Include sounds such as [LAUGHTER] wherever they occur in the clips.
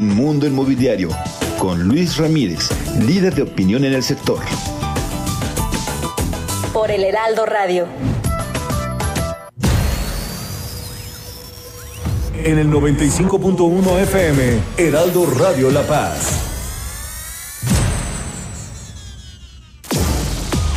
Mundo Inmobiliario con Luis Ramírez, líder de opinión en el sector. Por el Heraldo Radio. En el 95.1 FM, Heraldo Radio La Paz.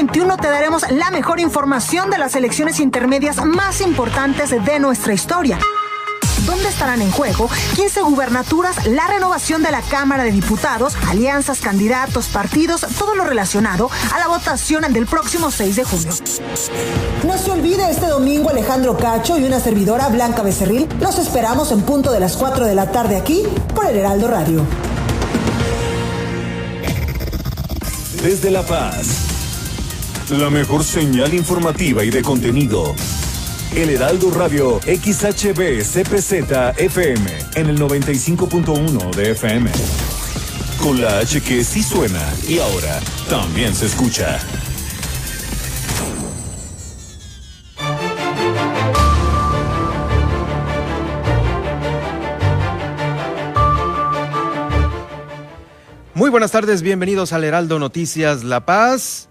2021 te daremos la mejor información de las elecciones intermedias más importantes de nuestra historia dónde estarán en juego 15 gubernaturas, la renovación de la Cámara de Diputados, alianzas, candidatos, partidos, todo lo relacionado a la votación del próximo 6 de junio. No se olvide este domingo Alejandro Cacho y una servidora Blanca Becerril. Los esperamos en punto de las 4 de la tarde aquí por el Heraldo Radio. Desde La Paz la mejor señal informativa y de contenido. El Heraldo Radio XHB CPZ FM en el 95.1 de FM. Con la H que sí suena y ahora también se escucha. Muy buenas tardes, bienvenidos al Heraldo Noticias La Paz.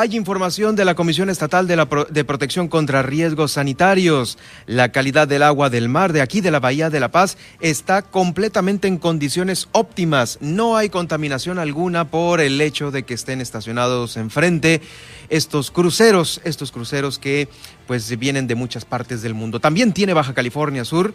Hay información de la Comisión Estatal de, Protección contra Riesgos Sanitarios. La calidad del agua del mar de aquí de la Bahía de La Paz está completamente en condiciones óptimas. No hay contaminación alguna por el hecho de que estén estacionados enfrente estos cruceros, estos cruceros que pues vienen de muchas partes del mundo. También tiene Baja California Sur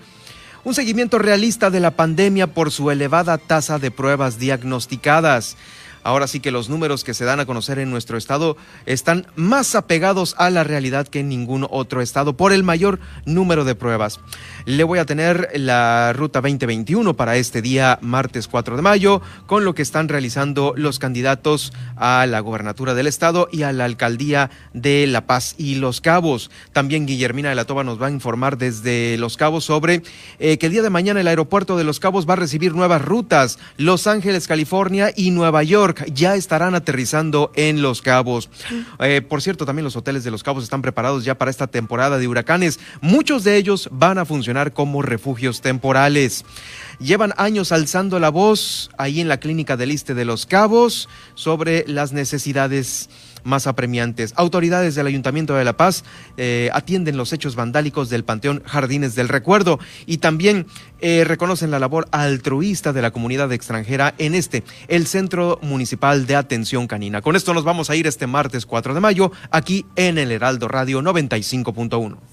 un seguimiento realista de la pandemia por su elevada tasa de pruebas diagnosticadas. Ahora sí que los números que se dan a conocer en nuestro estado están más apegados a la realidad que en ningún otro estado por el mayor número de pruebas. Le voy a tener la ruta 2021 para este día martes 4 de mayo con lo que están realizando los candidatos a la gobernatura del estado y a la alcaldía de La Paz y Los Cabos. También Guillermina de la Toba nos va a informar desde Los Cabos sobre eh, que el día de mañana el aeropuerto de Los Cabos va a recibir nuevas rutas, Los Ángeles, California y Nueva York ya estarán aterrizando en Los Cabos. Eh, por cierto, también los hoteles de Los Cabos están preparados ya para esta temporada de huracanes. Muchos de ellos van a funcionar como refugios temporales. Llevan años alzando la voz ahí en la clínica del Este de Los Cabos sobre las necesidades más apremiantes. Autoridades del Ayuntamiento de La Paz eh, atienden los hechos vandálicos del Panteón Jardines del Recuerdo y también eh, reconocen la labor altruista de la comunidad extranjera en este, el Centro Municipal de Atención Canina. Con esto nos vamos a ir este martes 4 de mayo aquí en el Heraldo Radio 95.1.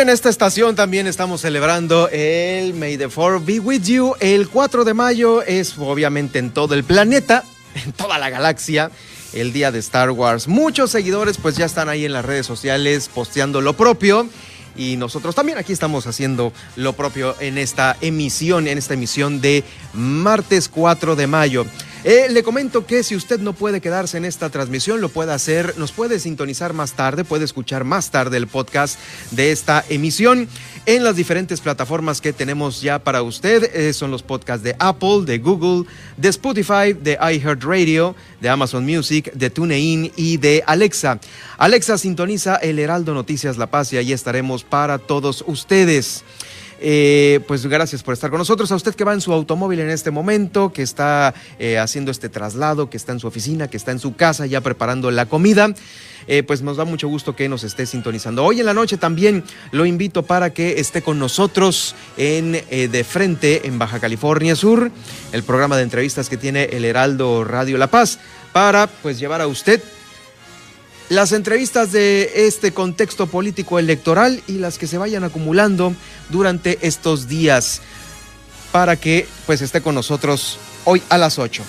En esta estación también estamos celebrando el May the Four Be With You. El 4 de mayo es obviamente en todo el planeta, [LAUGHS] en toda la galaxia, el día de Star Wars. Muchos seguidores pues ya están ahí en las redes sociales posteando lo propio. Y nosotros también aquí estamos haciendo lo propio en esta emisión, en esta emisión de martes 4 de mayo. Eh, le comento que si usted no puede quedarse en esta transmisión, lo puede hacer, nos puede sintonizar más tarde, puede escuchar más tarde el podcast de esta emisión en las diferentes plataformas que tenemos ya para usted. Eh, son los podcasts de Apple, de Google, de Spotify, de iHeartRadio, de Amazon Music, de TuneIn y de Alexa. Alexa sintoniza el Heraldo Noticias La Paz y ahí estaremos para todos ustedes. Eh, pues gracias por estar con nosotros. A usted que va en su automóvil en este momento, que está eh, haciendo este traslado, que está en su oficina, que está en su casa ya preparando la comida. Eh, pues nos da mucho gusto que nos esté sintonizando. Hoy en la noche también lo invito para que esté con nosotros en De Frente en Baja California Sur, el programa de entrevistas que tiene el Heraldo Radio La Paz, para pues llevar a usted las entrevistas de este contexto político electoral y las que se vayan acumulando durante estos días para que pues esté con nosotros hoy a las 8.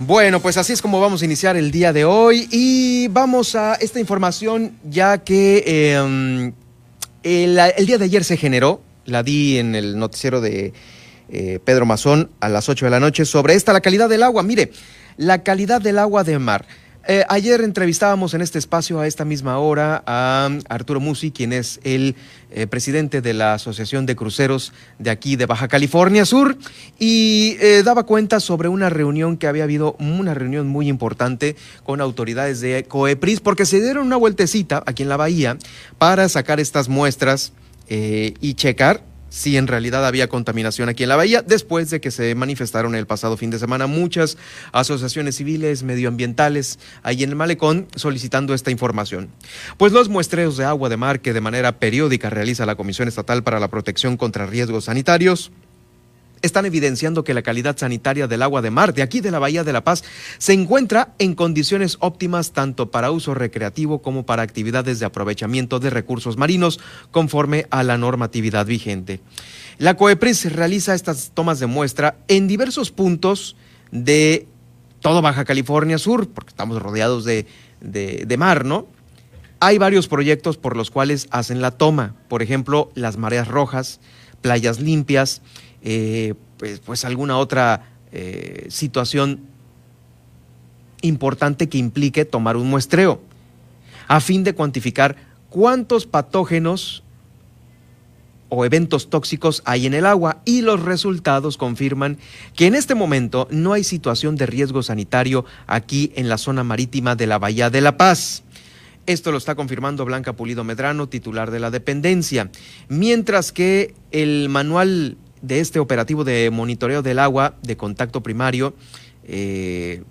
Bueno, pues así es como vamos a iniciar el día de hoy y vamos a esta información ya que em, el, día de ayer se generó, la di en el noticiero de eh, Pedro Mazón a las 8 de la noche sobre esta, la calidad del agua. Mire, la calidad del agua de mar. Eh, ayer entrevistábamos en este espacio a esta misma hora a Arturo Musi, quien es el eh, presidente de la Asociación de Cruceros de aquí de Baja California Sur, y eh, daba cuenta sobre una reunión que había habido, una reunión muy importante con autoridades de COEPRIS, porque se dieron una vueltecita aquí en la bahía para sacar estas muestras y checar si en realidad había contaminación aquí en la bahía, después de que se manifestaron el pasado fin de semana muchas asociaciones civiles, medioambientales, ahí en el malecón, solicitando esta información. Pues los muestreos de agua de mar que de manera periódica realiza la Comisión Estatal para la Protección contra Riesgos Sanitarios, están evidenciando que la calidad sanitaria del agua de mar de aquí de la Bahía de La Paz se encuentra en condiciones óptimas tanto para uso recreativo como para actividades de aprovechamiento de recursos marinos conforme a la normatividad vigente. La COEPRIS realiza estas tomas de muestra en diversos puntos de todo Baja California Sur, porque estamos rodeados de, de mar, ¿no? Hay varios proyectos por los cuales hacen la toma, por ejemplo, las mareas rojas, playas limpias, eh, pues, pues, alguna otra eh, situación importante que implique tomar un muestreo, a fin de cuantificar cuántos patógenos o eventos tóxicos hay en el agua y los resultados confirman que en este momento no hay situación de riesgo sanitario aquí en la zona marítima de la Bahía de La Paz. Esto lo está confirmando Blanca Pulido Medrano, titular de la dependencia, mientras que el manual de este operativo de monitoreo del agua de contacto primario, eh,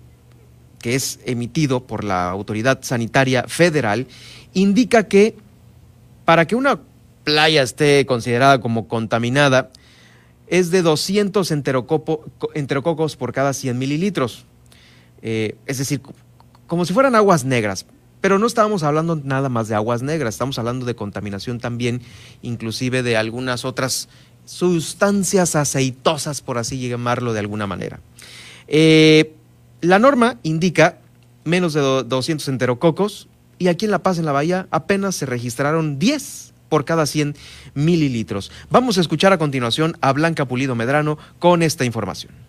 que es emitido por la Autoridad Sanitaria Federal, indica que para que una playa esté considerada como contaminada, es de 200 enterococos por cada 100 mililitros. Eh, es decir, como si fueran aguas negras. Pero no estábamos hablando nada más de aguas negras, estamos hablando de contaminación también, inclusive de algunas otras sustancias aceitosas, por así llamarlo de alguna manera. Eh, la norma indica menos de 200 enterococos y aquí en La Paz, en la Bahía, apenas se registraron 10 por cada 100 mililitros. Vamos a escuchar a continuación a Blanca Pulido Medrano con esta información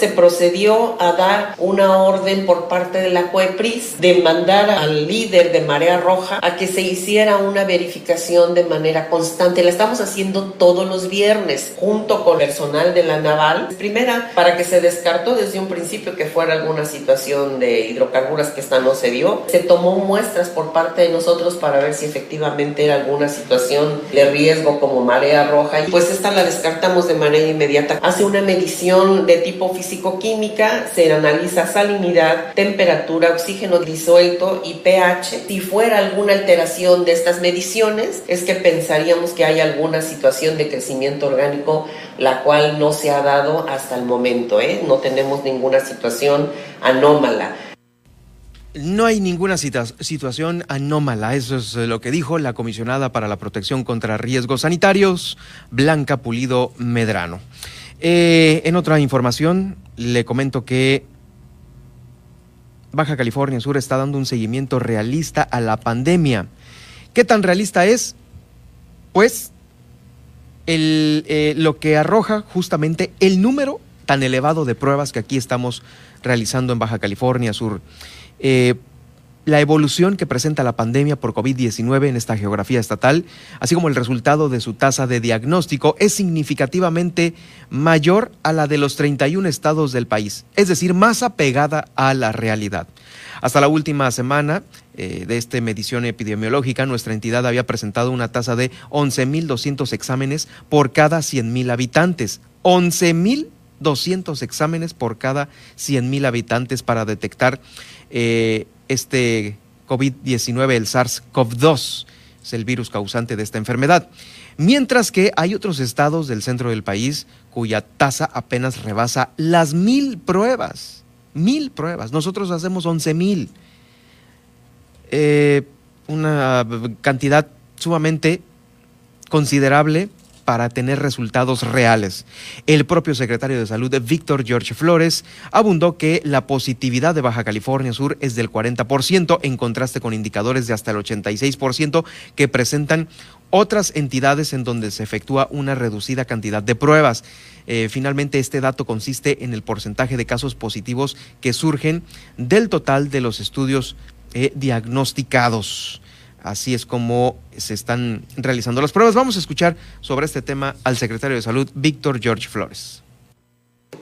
se procedió a dar una orden por parte de la COEPRIS de mandar al líder de Marea Roja a que se hiciera una verificación de manera constante. La estamos haciendo todos los viernes junto con personal de la Naval. Primera, para que se descartó desde un principio que fuera alguna situación de hidrocarburos que esta no se dio. Se tomó muestras por parte de nosotros para ver si efectivamente era alguna situación de riesgo como marea roja pues esta la descartamos de manera inmediata. Hace una medición de tipo físico psicoquímica se analiza salinidad, temperatura, oxígeno disuelto y pH. Si fuera alguna alteración de estas mediciones, es que pensaríamos que hay alguna situación de crecimiento orgánico la cual no se ha dado hasta el momento. ¿eh? No tenemos ninguna situación anómala. No hay ninguna situación anómala, eso es lo que dijo la comisionada para la protección contra riesgos sanitarios, Blanca Pulido Medrano. Eh, en otra información, le comento que Baja California Sur está dando un seguimiento realista a la pandemia. ¿Qué tan realista es? Pues el, eh, lo que arroja justamente el número tan elevado de pruebas que aquí estamos realizando en Baja California Sur. Eh, la evolución que presenta la pandemia por COVID-19 en esta geografía estatal, así como el resultado de su tasa de diagnóstico, es significativamente mayor a la de los 31 estados del país, es decir, más apegada a la realidad. Hasta la última semana eh, de esta medición epidemiológica, nuestra entidad había presentado una tasa de 11.200 exámenes por cada 100.000 habitantes. 11.200 exámenes por cada 100.000 habitantes para detectar eh, este COVID-19, el SARS-CoV-2, es el virus causante de esta enfermedad. Mientras que hay otros estados del centro del país cuya tasa apenas rebasa las mil pruebas. Mil pruebas. Nosotros hacemos once mil. Eh, una cantidad sumamente considerable para tener resultados reales. El propio secretario de Salud, Víctor George Flores, abundó que la positividad de Baja California Sur es del 40%, en contraste con indicadores de hasta el 86% que presentan otras entidades en donde se efectúa una reducida cantidad de pruebas. Eh, finalmente, este dato consiste en el porcentaje de casos positivos que surgen del total de los estudios eh, diagnosticados. Así es como se están realizando las pruebas. Vamos a escuchar sobre este tema al secretario de Salud, Víctor George Flores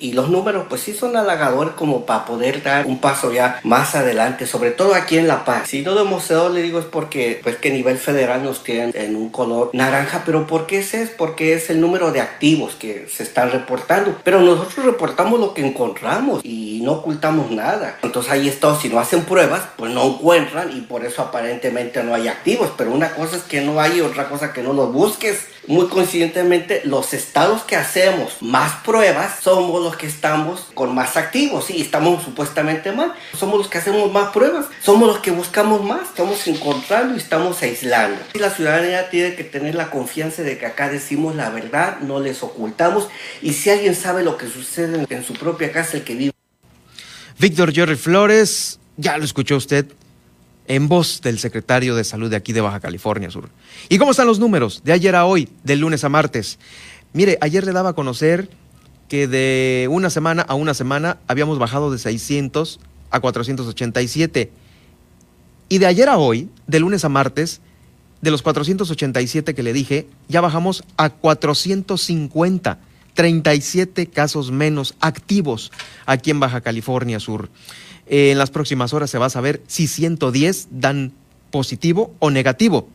y los números pues sí son halagadores como para poder dar un paso ya más adelante, sobre todo aquí en La Paz. Si no lo hemos le digo es porque pues que a nivel federal nos tienen en un color naranja, pero ¿por qué es eso? Porque es el número de activos que se están reportando, pero nosotros reportamos lo que encontramos y no ocultamos nada. Entonces ahí está, si no hacen pruebas, pues no encuentran y por eso aparentemente no hay activos, pero una cosa es que no hay, otra cosa que no los busques. Muy conscientemente, los estados que hacemos más pruebas somos los que estamos con más activos, y estamos supuestamente mal. Somos los que hacemos más pruebas, somos los que buscamos más, estamos encontrando y estamos aislando. Y la ciudadanía tiene que tener la confianza de que acá decimos la verdad, no les ocultamos, y si alguien sabe lo que sucede en su propia casa, el que vive. Víctor Jerry Flores, ya lo escuchó usted en voz del secretario de Salud de aquí de Baja California Sur. ¿Y cómo están los números de ayer a hoy, del lunes a martes? Mire, ayer le daba a conocer que de una semana a una semana habíamos bajado de 600 a 487. Y de ayer a hoy, de lunes a martes, de los 487 que le dije, ya bajamos a 450, 37 casos menos activos aquí en Baja California Sur. En las próximas horas se va a saber si 110 dan positivo o negativo.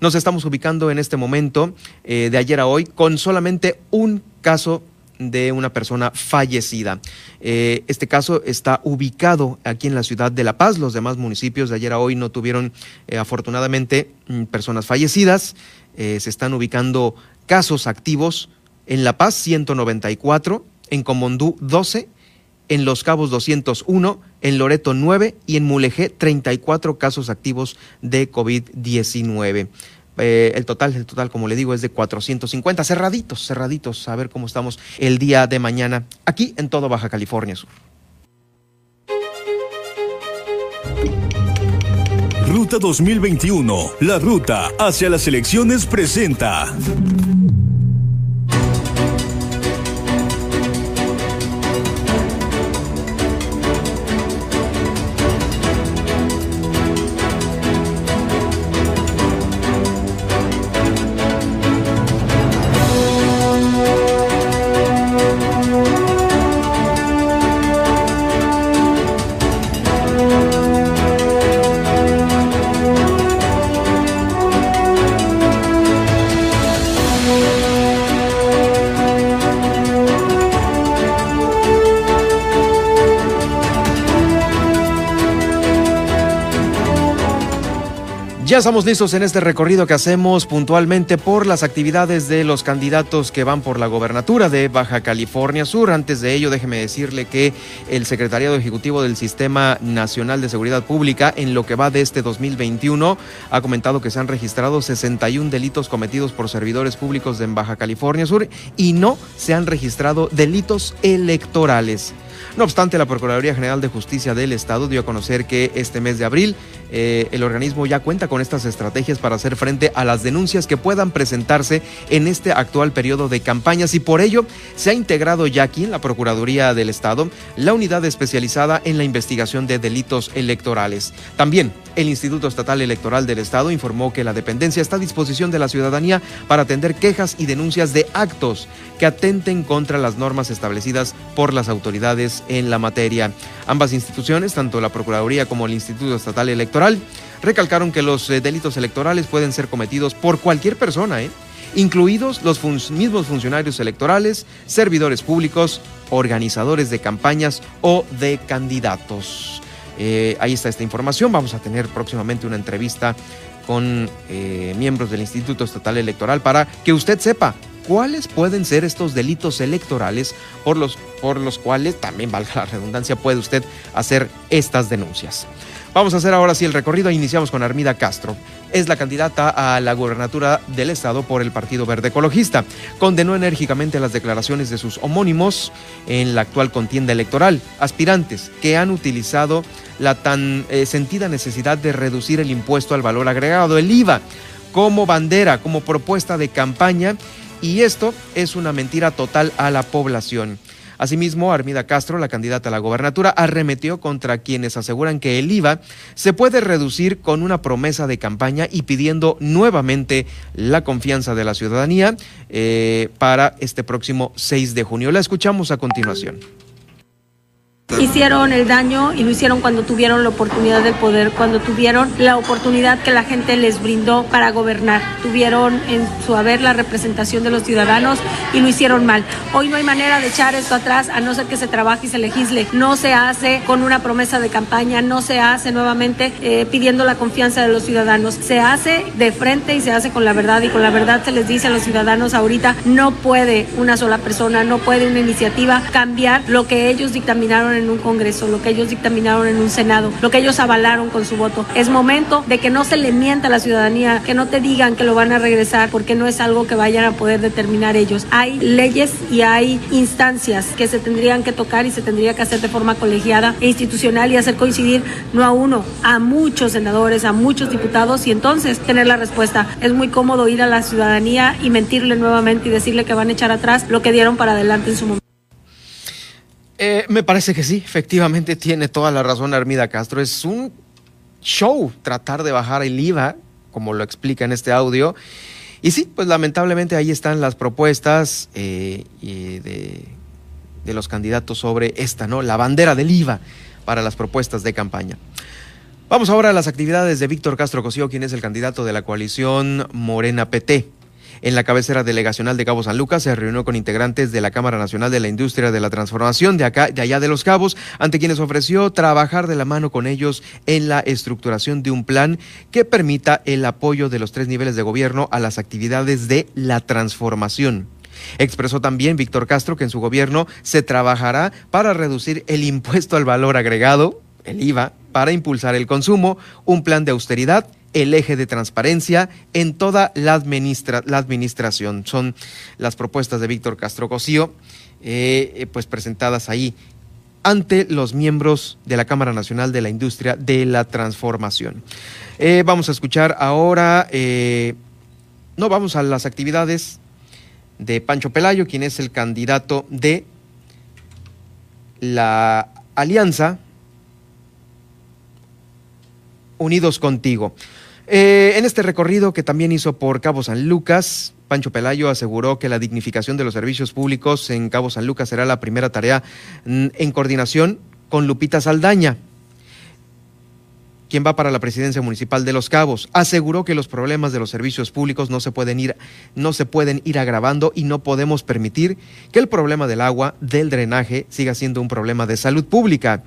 Nos estamos ubicando en este momento, eh, de ayer a hoy, con solamente un caso de una persona fallecida. Eh, este caso está ubicado aquí en la ciudad de La Paz. Los demás municipios de ayer a hoy no tuvieron, eh, afortunadamente, mm, personas fallecidas. Eh, se están ubicando casos activos en La Paz 194, en Comondú 12, en Los Cabos 201, en Loreto 9 y en Mulegé 34 casos activos de COVID-19. Eh, el total, el total, como le digo, es de 450, cerraditos, cerraditos, a ver cómo estamos el día de mañana aquí en todo Baja California Sur. Ruta 2021, la ruta hacia las elecciones presenta. Ya estamos listos en este recorrido que hacemos puntualmente por las actividades de los candidatos que van por la gobernatura de Baja California Sur. Antes de ello, déjeme decirle que el Secretariado Ejecutivo del Sistema Nacional de Seguridad Pública, en lo que va de este 2021, ha comentado que se han registrado 61 delitos cometidos por servidores públicos en Baja California Sur y no se han registrado delitos electorales. No obstante, la Procuraduría General de Justicia del Estado dio a conocer que este mes de abril eh, el organismo ya cuenta con estas estrategias para hacer frente a las denuncias que puedan presentarse en este actual periodo de campañas y por ello se ha integrado ya aquí en la Procuraduría del Estado la unidad especializada en la investigación de delitos electorales. También el Instituto Estatal Electoral del Estado informó que la dependencia está a disposición de la ciudadanía para atender quejas y denuncias de actos que atenten contra las normas establecidas por las autoridades en la materia. Ambas instituciones, tanto la Procuraduría como el Instituto Estatal Electoral, recalcaron que los eh, delitos electorales pueden ser cometidos por cualquier persona, ¿eh? incluidos los mismos funcionarios electorales, servidores públicos, organizadores de campañas o de candidatos. Eh, ahí está esta información. Vamos a tener próximamente una entrevista con miembros del Instituto Estatal Electoral para que usted sepa cuáles pueden ser estos delitos electorales por los, por los cuales, también valga la redundancia, puede usted hacer estas denuncias. Vamos a hacer ahora sí el recorrido. Iniciamos con Armida Castro. Es la candidata a la gubernatura del Estado por el Partido Verde Ecologista. Condenó enérgicamente las declaraciones de sus homónimos en la actual contienda electoral, aspirantes que han utilizado la tan eh, sentida necesidad de reducir el impuesto al valor agregado, el IVA, como bandera, como propuesta de campaña. Y esto es una mentira total a la población. Asimismo, Armida Castro, la candidata a la gobernatura, arremetió contra quienes aseguran que el IVA se puede reducir con una promesa de campaña y pidiendo nuevamente la confianza de la ciudadanía eh, para este próximo 6 de junio. La escuchamos a continuación. Hicieron el daño y lo hicieron cuando tuvieron la oportunidad del poder, cuando tuvieron la oportunidad que la gente les brindó para gobernar. Tuvieron en su haber la representación de los ciudadanos y lo hicieron mal. Hoy no hay manera de echar esto atrás a no ser que se trabaje y se legisle. No se hace con una promesa de campaña, no se hace nuevamente eh, pidiendo la confianza de los ciudadanos. Se hace de frente y se hace con la verdad y con la verdad se les dice a los ciudadanos ahorita no puede una sola persona, no puede una iniciativa cambiar lo que ellos dictaminaron en un Congreso, lo que ellos dictaminaron en un Senado, lo que ellos avalaron con su voto. Es momento de que no se le mienta a la ciudadanía, que no te digan que lo van a regresar, porque no es algo que vayan a poder determinar ellos. Hay leyes y hay instancias que se tendrían que tocar y se tendría que hacer de forma colegiada e institucional y hacer coincidir no a uno, a muchos senadores, a muchos diputados y entonces tener la respuesta. Es muy cómodo ir a la ciudadanía y mentirle nuevamente y decirle que van a echar atrás lo que dieron para adelante en su momento. Eh, me parece que sí, efectivamente tiene toda la razón Armida Castro. Es un show tratar de bajar el IVA, como lo explica en este audio. Y sí, pues lamentablemente ahí están las propuestas eh, de, de, los candidatos sobre esta, ¿no? La bandera del IVA para las propuestas de campaña. Vamos ahora a las actividades de Víctor Castro Cosío, quien es el candidato de la coalición Morena PT. En la cabecera delegacional de Cabo San Lucas se reunió con integrantes de la Cámara Nacional de la Industria de la Transformación de acá, de allá de Los Cabos, ante quienes ofreció trabajar de la mano con ellos en la estructuración de un plan que permita el apoyo de los tres niveles de gobierno a las actividades de la transformación. Expresó también Víctor Castro que en su gobierno se trabajará para reducir el impuesto al valor agregado, el IVA, para impulsar el consumo, un plan de austeridad el eje de transparencia en toda la, la administración. Son las propuestas de Víctor Castro Cosío, eh, eh, pues presentadas ahí ante los miembros de la Cámara Nacional de la Industria de la Transformación. Eh, vamos a escuchar ahora, no, vamos a las actividades de Pancho Pelayo, quien es el candidato de la Alianza Unidos Contigo. Eh, en este recorrido que también hizo por Cabo San Lucas, Pancho Pelayo aseguró que la dignificación de los servicios públicos en Cabo San Lucas será la primera tarea mm, en coordinación con Lupita Saldaña, quien va para la presidencia municipal de Los Cabos. Aseguró que los problemas de los servicios públicos no se pueden ir, no se pueden ir agravando y no podemos permitir que el problema del agua, del drenaje, siga siendo un problema de salud pública.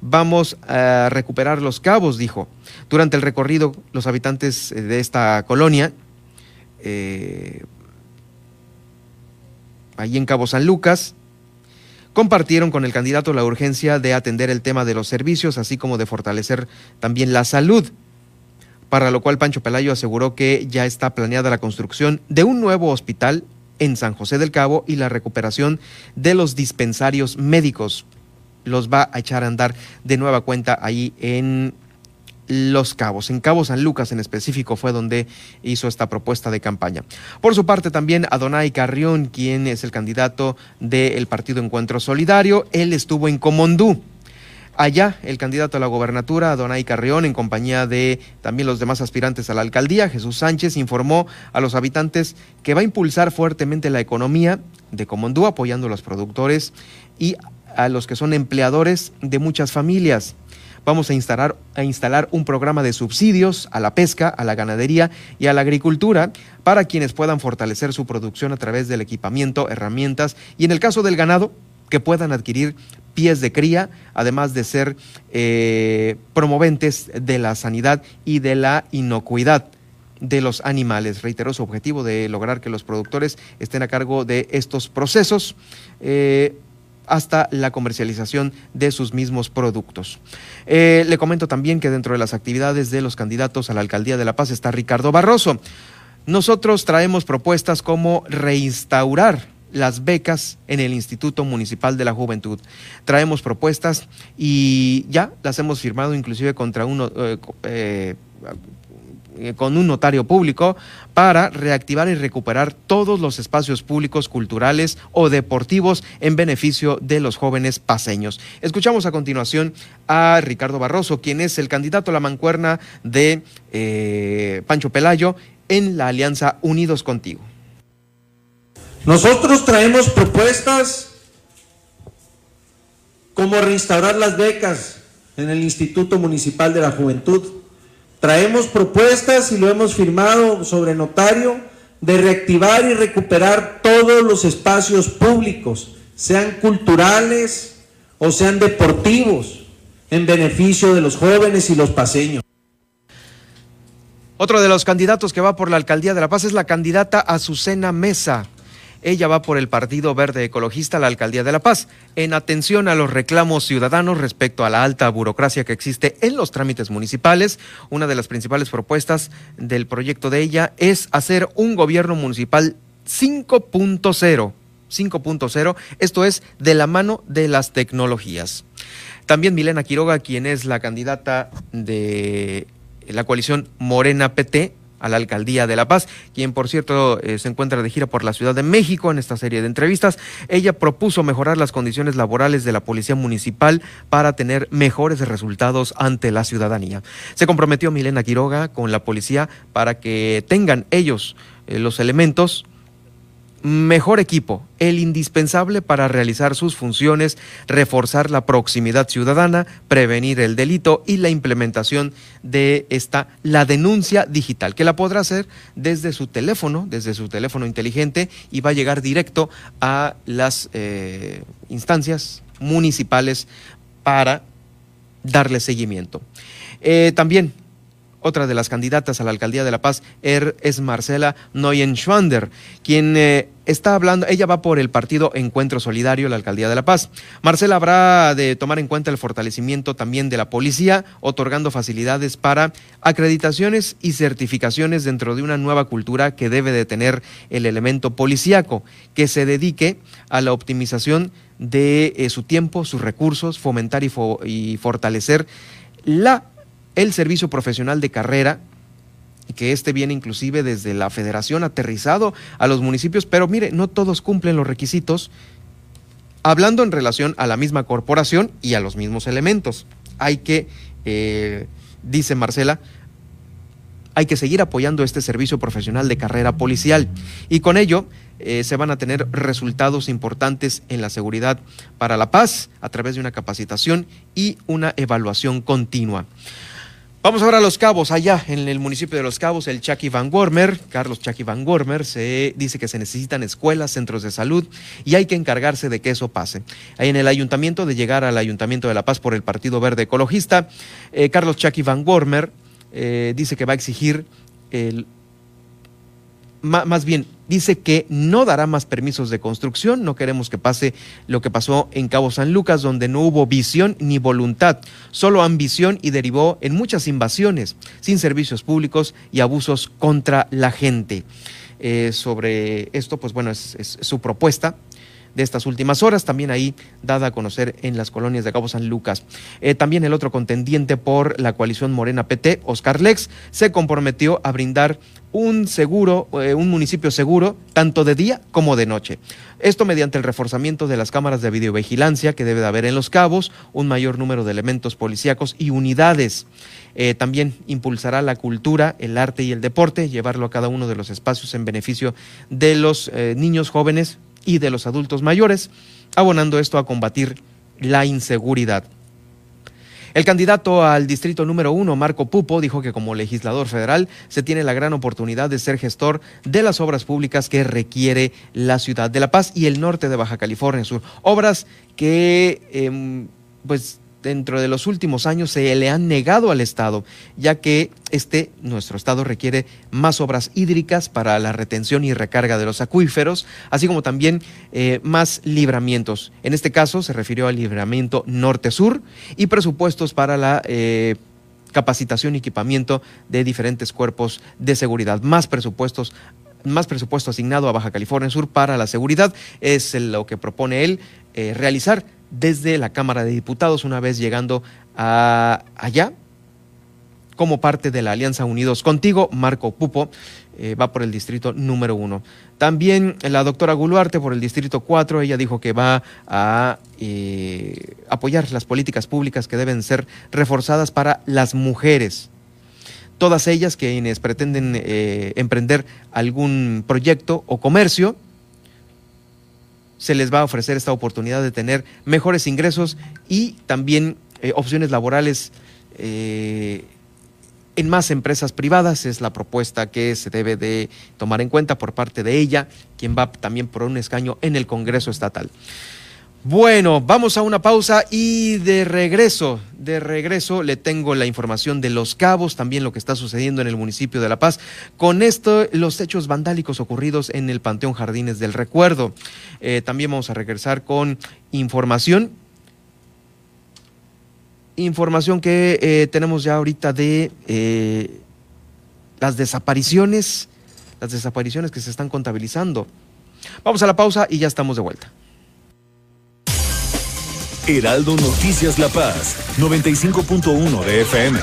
Vamos a recuperar los cabos, dijo. Durante el recorrido, los habitantes eh, de esta colonia, eh, allí en Cabo San Lucas, compartieron con el candidato la urgencia de atender el tema de los servicios, así como de fortalecer también la salud, para lo cual Pancho Pelayo aseguró que ya está planeada la construcción de un nuevo hospital en San José del Cabo y la recuperación de los dispensarios médicos los va a echar a andar de nueva cuenta ahí en los Cabos. En Cabo San Lucas en específico fue donde hizo esta propuesta de campaña. Por su parte también Adonai Carrión, quien es el candidato del Partido Encuentro Solidario, él estuvo en Comondú. Allá, el candidato a la gobernatura, Adonai Carrión, en compañía de también los demás aspirantes a la alcaldía, Jesús Sánchez, informó a los habitantes que va a impulsar fuertemente la economía de Comondú, apoyando a los productores y a los que son empleadores de muchas familias. Vamos a instalar, a instalar un programa de subsidios a la pesca, a la ganadería y a la agricultura para quienes puedan fortalecer su producción a través del equipamiento, herramientas y en el caso del ganado, que puedan adquirir pies de cría, además de ser eh, promoventes de la sanidad y de la inocuidad de los animales. Reiteró su objetivo de lograr que los productores estén a cargo de estos procesos. Eh, hasta la comercialización de sus mismos productos. Eh, le comento también que dentro de las actividades de los candidatos a la alcaldía de La Paz está Ricardo Barroso. Nosotros traemos propuestas como reinstaurar las becas en el Instituto Municipal de la Juventud. Traemos propuestas y ya las hemos firmado inclusive contra uno, eh, eh, con un notario público para reactivar y recuperar todos los espacios públicos, culturales o deportivos en beneficio de los jóvenes paseños. Escuchamos a continuación a Ricardo Barroso, quien es el candidato a la mancuerna de eh, Pancho Pelayo en la alianza Unidos Contigo. Nosotros traemos propuestas como reinstaurar las becas en el Instituto Municipal de la Juventud Traemos propuestas y lo hemos firmado sobre notario de reactivar y recuperar todos los espacios públicos, sean culturales o sean deportivos, en beneficio de los jóvenes y los paseños. Otro de los candidatos que va por la alcaldía de La Paz es la candidata Azucena Mesa. Ella va por el Partido Verde Ecologista la Alcaldía de La Paz, en atención a los reclamos ciudadanos respecto a la alta burocracia que existe en los trámites municipales. Una de las principales propuestas del proyecto de ella es hacer un gobierno municipal 5.0. 5.0, esto es de la mano de las tecnologías. También Milena Quiroga, quien es la candidata de la coalición Morena PT, a la alcaldía de La Paz, quien por cierto eh, se encuentra de gira por la Ciudad de México en esta serie de entrevistas. Ella propuso mejorar las condiciones laborales de la Policía Municipal para tener mejores resultados ante la ciudadanía. Se comprometió Milena Quiroga con la policía para que tengan ellos eh, los elementos mejor equipo, el indispensable para realizar sus funciones, reforzar la proximidad ciudadana, prevenir el delito y la implementación de esta, la denuncia digital, que la podrá hacer desde su teléfono, desde su teléfono inteligente y va a llegar directo a las eh, instancias municipales para darle seguimiento. Eh, también otra de las candidatas a la alcaldía de La Paz er, es Marcela Neuenschwander, quien eh, está hablando, ella va por el partido Encuentro Solidario, la alcaldía de La Paz. Marcela habrá de tomar en cuenta el fortalecimiento también de la policía, otorgando facilidades para acreditaciones y certificaciones dentro de una nueva cultura que debe de tener el elemento policíaco, que se dedique a la optimización de eh, su tiempo, sus recursos, fomentar y fortalecer la el servicio profesional de carrera, que este viene inclusive desde la federación aterrizado a los municipios, pero mire, no todos cumplen los requisitos, hablando en relación a la misma corporación y a los mismos elementos. Hay que, eh, dice Marcela, hay que seguir apoyando este servicio profesional de carrera policial y con ello eh, se van a tener resultados importantes en la seguridad para la paz a través de una capacitación y una evaluación continua. Vamos ahora a Los Cabos, allá en el municipio de Los Cabos, el Chucky Van Gormer, Carlos Chucky Van Gormer, se dice que se necesitan escuelas, centros de salud y hay que encargarse de que eso pase. Ahí en el ayuntamiento, de llegar al Ayuntamiento de La Paz por el Partido Verde Ecologista, eh, Carlos Chucky Van Gormer eh, dice que va a exigir el más bien dice que no dará más permisos de construcción, no queremos que pase lo que pasó en Cabo San Lucas, donde no hubo visión ni voluntad, solo ambición y derivó en muchas invasiones, sin servicios públicos y abusos contra la gente. Eh, sobre esto, pues bueno, es, su propuesta de estas últimas horas, también ahí dada a conocer en las colonias de Cabo San Lucas. Eh, también el otro contendiente por la coalición Morena PT, Oscar Lex, se comprometió a brindar un seguro, eh, un municipio seguro, tanto de día como de noche. Esto mediante el reforzamiento de las cámaras de videovigilancia que debe de haber en los cabos, un mayor número de elementos policíacos y unidades. Eh, también impulsará la cultura, el arte y el deporte, llevarlo a cada uno de los espacios en beneficio de los niños jóvenes y de los adultos mayores, abonando esto a combatir la inseguridad. El candidato al distrito número uno, Marco Pupo, dijo que como legislador federal se tiene la gran oportunidad de ser gestor de las obras públicas que requiere la ciudad de La Paz y el norte de Baja California Sur. Obras que, em, pues, dentro de los últimos años se le han negado al Estado, ya que este, nuestro Estado requiere más obras hídricas para la retención y recarga de los acuíferos, así como también eh, más libramientos. En este caso se refirió al libramiento norte-sur y presupuestos para la... Eh, capacitación y equipamiento de diferentes cuerpos de seguridad, más presupuestos más presupuesto asignado a Baja California Sur para la seguridad es lo que propone él eh, realizar desde la Cámara de Diputados una vez llegando allá como parte de la Alianza Unidos Contigo, Marco Pupo eh, va por el distrito número uno. También la doctora Guluarte por el distrito cuatro, ella dijo que va a eh, apoyar las políticas públicas que deben ser reforzadas para las mujeres. Todas ellas quienes pretenden eh, emprender algún proyecto o comercio, se les va a ofrecer esta oportunidad de tener mejores ingresos y también eh, opciones laborales eh, en más empresas privadas. Es la propuesta que se debe de tomar en cuenta por parte de ella, quien va también por un escaño en el Congreso Estatal. Bueno, vamos a una pausa y de regreso, de regreso le tengo la información de Los Cabos, también lo que está sucediendo en el municipio de La Paz. Con esto, los hechos vandálicos ocurridos en el Panteón Jardines del Recuerdo. Eh, también vamos a regresar con información. Información que eh, tenemos ya ahorita de eh, las desapariciones, las desapariciones que se están contabilizando. Vamos a la pausa y ya estamos de vuelta. Heraldo Noticias La Paz, 95.1 de FM.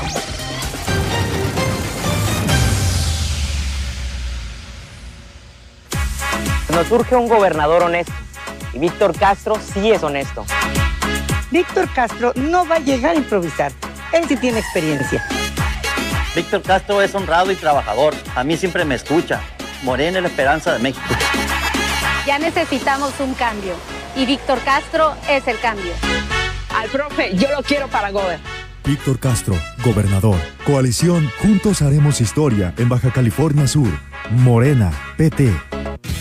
Nos surge un gobernador honesto y Víctor Castro sí es honesto. Víctor Castro no va a llegar a improvisar. Él sí tiene experiencia. Víctor Castro es honrado y trabajador. A mí siempre me escucha. Morena es la esperanza de México. Ya necesitamos un cambio y Víctor Castro es el cambio. Al profe, yo lo quiero para gober. Víctor Castro, gobernador. Coalición Juntos Haremos Historia en Baja California Sur. Morena, PT.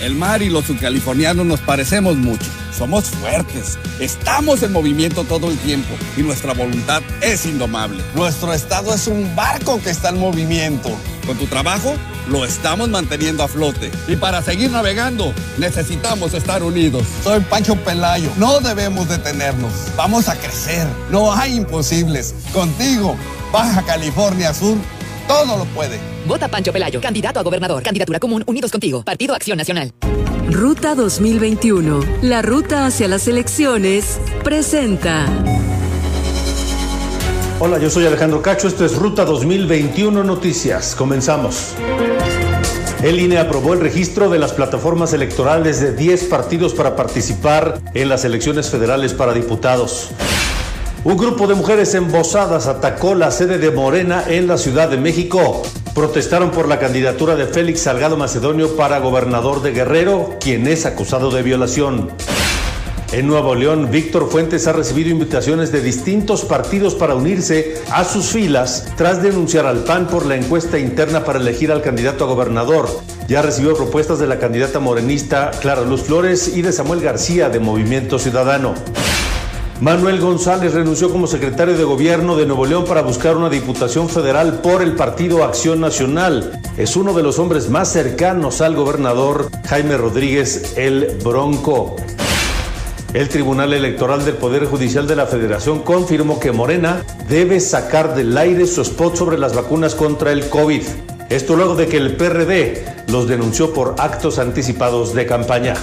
El mar y los subcalifornianos nos parecemos mucho. Somos fuertes, estamos en movimiento todo el tiempo y nuestra voluntad es indomable. Nuestro estado es un barco que está en movimiento. Con tu trabajo lo estamos manteniendo a flote. Y para seguir navegando necesitamos estar unidos. Soy Pancho Pelayo. No debemos detenernos. Vamos a crecer. No hay imposibles. Contigo, Baja California Sur, todo lo puede. Vota Pancho Pelayo, candidato a gobernador. Candidatura común, unidos contigo. Partido Acción Nacional. Ruta 2021. La ruta hacia las elecciones presenta. Hola, yo soy Alejandro Cacho. Esto es Ruta 2021 Noticias. Comenzamos. El INE aprobó el registro de las plataformas electorales de 10 partidos para participar en las elecciones federales para diputados. Un grupo de mujeres embosadas atacó la sede de Morena en la Ciudad de México. Protestaron por la candidatura de Félix Salgado Macedonio para gobernador de Guerrero, quien es acusado de violación. En Nuevo León, Víctor Fuentes ha recibido invitaciones de distintos partidos para unirse a sus filas tras denunciar al PAN por la encuesta interna para elegir al candidato a gobernador. Ya recibió propuestas de la candidata morenista Clara Luz Flores y de Samuel García de Movimiento Ciudadano. Manuel González renunció como secretario de gobierno de Nuevo León para buscar una diputación federal por el Partido Acción Nacional. Es uno de los hombres más cercanos al gobernador Jaime Rodríguez el Bronco. El Tribunal Electoral del Poder Judicial de la Federación confirmó que Morena debe sacar del aire su spot sobre las vacunas contra el COVID. Esto luego de que el PRD los denunció por actos anticipados de campaña.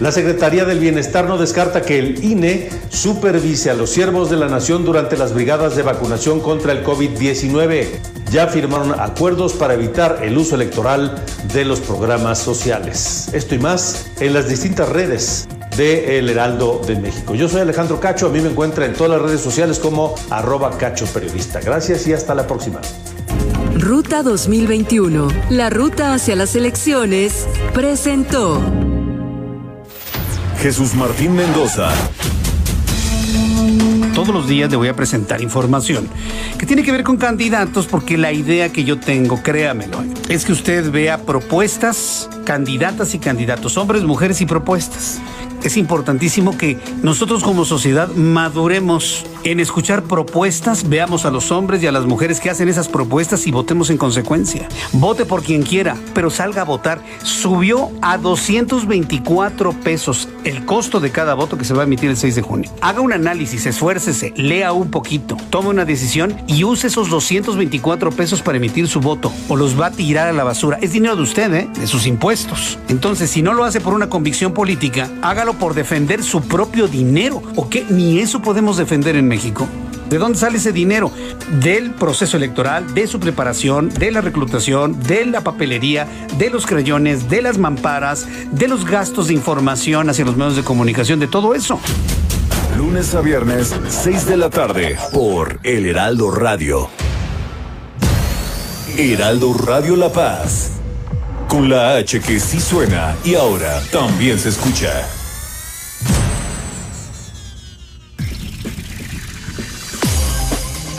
La Secretaría del Bienestar no descarta que el INE supervise a los siervos de la nación durante las brigadas de vacunación contra el COVID-19. Ya firmaron acuerdos para evitar el uso electoral de los programas sociales. Esto y más en las distintas redes de El Heraldo de México. Yo soy Alejandro Cacho, a mí me encuentra en todas las redes sociales como arroba cacho periodista. Gracias y hasta la próxima. Ruta 2021, la ruta hacia las elecciones, presentó Jesús Martín Mendoza. Todos los días le voy a presentar información que tiene que ver con candidatos porque la idea que yo tengo, créamelo, es que usted vea propuestas, candidatas y candidatos, hombres, mujeres y propuestas es importantísimo que nosotros como sociedad maduremos en escuchar propuestas, veamos a los hombres y a las mujeres que hacen esas propuestas y votemos en consecuencia. Vote por quien quiera, pero salga a votar. Subió a 224 pesos el costo de cada voto que se va a emitir el 6 de junio. Haga un análisis, esfuércese, lea un poquito, tome una decisión y use esos 224 pesos para emitir su voto o los va a tirar a la basura. Es dinero de usted, ¿eh? de sus impuestos. Entonces, si no lo hace por una convicción política, hágalo por defender su propio dinero. ¿O qué? Ni eso podemos defender en México. ¿De dónde sale ese dinero? Del proceso electoral, de su preparación, de la reclutación, de la papelería, de los crayones, de las mamparas, de los gastos de información hacia los medios de comunicación, de todo eso. Lunes a viernes, 6 de la tarde, por El Heraldo Radio. Heraldo Radio La Paz. Con la H que sí suena y ahora también se escucha.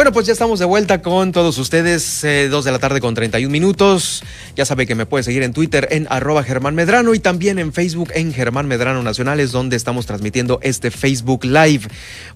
Bueno, pues ya estamos de vuelta con todos ustedes, eh, dos de la tarde con 31 minutos. Ya sabe que me puede seguir en Twitter en arroba Germán Medrano y también en Facebook en Germán Medrano Nacionales, donde estamos transmitiendo este Facebook Live.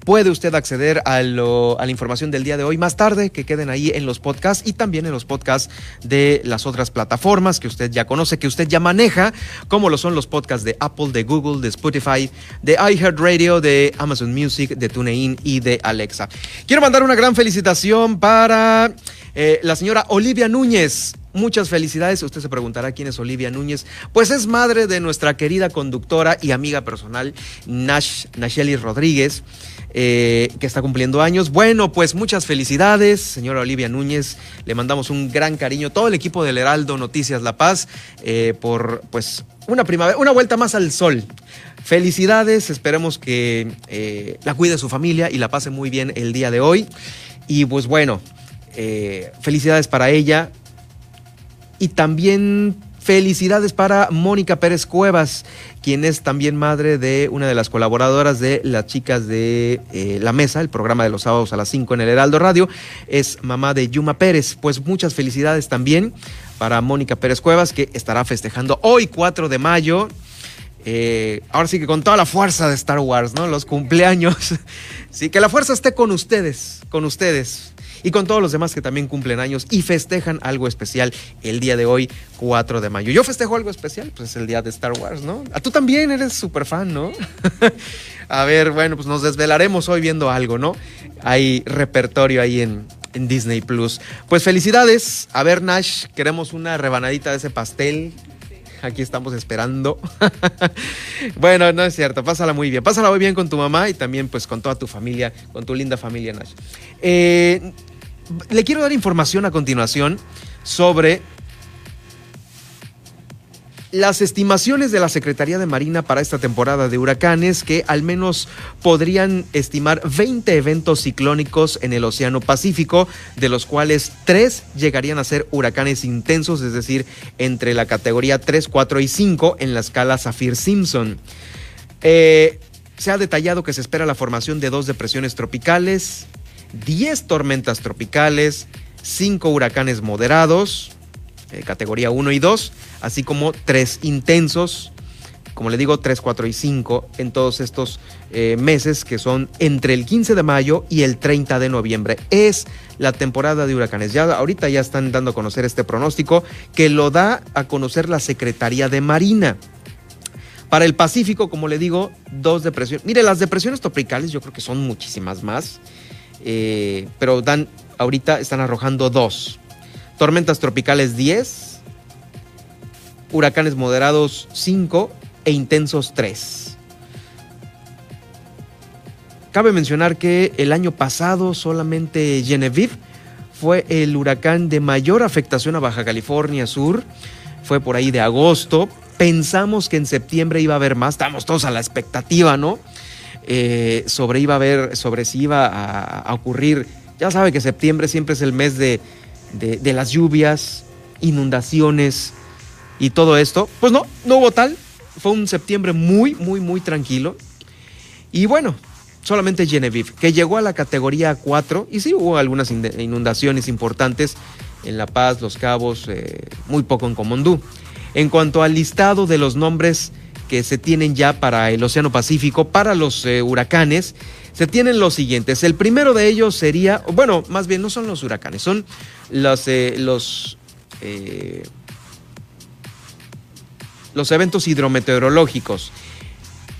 Puede usted acceder a, la información del día de hoy más tarde, que queden ahí en los podcasts y también en los podcasts de las otras plataformas que usted ya conoce, que usted ya maneja, como lo son los podcasts de Apple, de Google, de Spotify, de iHeartRadio, de Amazon Music, de TuneIn y de Alexa. Quiero mandar una gran felicitación felicitación para eh, la señora Olivia Núñez. Muchas felicidades. Usted se preguntará quién es Olivia Núñez. Pues es madre de nuestra querida conductora y amiga personal, Nash, Rodríguez, eh, que está cumpliendo años. Bueno, pues muchas felicidades, señora Olivia Núñez. Le mandamos un gran cariño, todo el equipo del Heraldo Noticias La Paz, eh, por pues una primavera, una vuelta más al sol. Felicidades, esperemos que la cuide su familia y la pase muy bien el día de hoy. Y pues bueno, eh, felicidades para ella. Y también felicidades para Mónica Pérez Cuevas, quien es también madre de una de las colaboradoras de las chicas de eh, La Mesa, el programa de los sábados a las 5 en el Heraldo Radio. Es mamá de Yuma Pérez. Pues muchas felicidades también para Mónica Pérez Cuevas, que estará festejando hoy 4 de mayo. Eh, ahora sí que con toda la fuerza de Star Wars, ¿no? Los cumpleaños. [LAUGHS] Sí, que la fuerza esté con ustedes, con ustedes y con todos los demás que también cumplen años y festejan algo especial el día de hoy, 4 de mayo. Yo festejo algo especial, pues es el día de Star Wars, ¿no? Ah, tú también eres súper fan, ¿no? [LAUGHS] A ver, bueno, pues nos desvelaremos hoy viendo algo, ¿no? Hay repertorio ahí en, en Disney Plus. Pues felicidades. A ver, Nash, queremos una rebanadita de ese pastel aquí estamos esperando. [LAUGHS] bueno, no es cierto, pásala muy bien. Pásala muy bien con tu mamá y también pues con toda tu familia, con tu linda familia Nash. Eh, le quiero dar información a continuación sobre las estimaciones de la Secretaría de Marina para esta temporada de huracanes que al menos podrían estimar 20 eventos ciclónicos en el Océano Pacífico, de los cuales 3 llegarían a ser huracanes intensos, es decir, entre la categoría 3, 4 y 5 en la escala Saffir-Simpson. Eh, se ha detallado que se espera la formación de dos depresiones tropicales, 10 tormentas tropicales, 5 huracanes moderados, eh, categoría 1 y 2, así como tres intensos como le digo, 3, 4 y 5 en todos estos eh, meses que son entre el 15 de mayo y el 30 de noviembre. Es la temporada de huracanes. Ya ahorita ya están dando a conocer este pronóstico que lo da a conocer la Secretaría de Marina. Para el Pacífico, como le digo, dos depresiones. Mire, las depresiones tropicales yo creo que son muchísimas más, eh, pero dan, ahorita están arrojando dos. Tormentas tropicales 10, huracanes moderados 5 e intensos 3. Cabe mencionar que el año pasado solamente Genevieve fue el huracán de mayor afectación a Baja California Sur. Fue por ahí de agosto. Pensamos que en septiembre iba a haber más. Estamos todos a la expectativa, ¿no? Eh, sobre iba a haber, sobre si iba a, ocurrir. Ya sabe que septiembre siempre es el mes de, de las lluvias, inundaciones y todo esto. Pues no, no hubo tal fue un septiembre muy, muy, muy tranquilo. Y bueno, solamente Genevieve, que llegó a la categoría 4, y sí hubo algunas inundaciones importantes en La Paz, Los Cabos, eh, muy poco en Comondú. En cuanto al listado de los nombres que se tienen ya para el Océano Pacífico, para los eh, huracanes, se tienen los siguientes. El primero de ellos sería, bueno, más bien no son los huracanes, son los, eh, los los eventos hidrometeorológicos.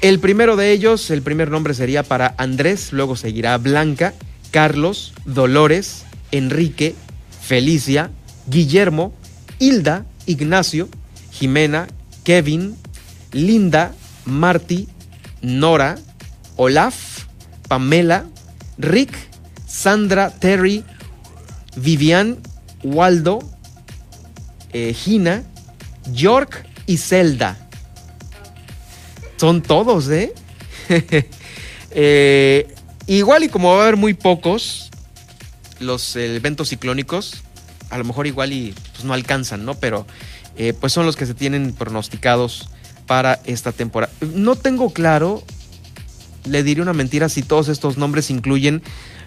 El primero de ellos, el primer nombre sería para Andrés, luego seguirá Blanca, Carlos, Dolores, Enrique, Felicia, Guillermo, Hilda, Ignacio, Jimena, Kevin, Linda, Marty, Nora, Olaf, Pamela, Rick, Sandra, Terry, Vivian, Waldo, eh, Gina, York y Zelda. Son todos, ¿eh? [LAUGHS] ¿eh? Igual y como va a haber muy pocos, los eventos ciclónicos, a lo mejor igual y pues, no alcanzan, ¿no? Pero eh, pues son los que se tienen pronosticados para esta temporada. No tengo claro, le diré una mentira si todos estos nombres incluyen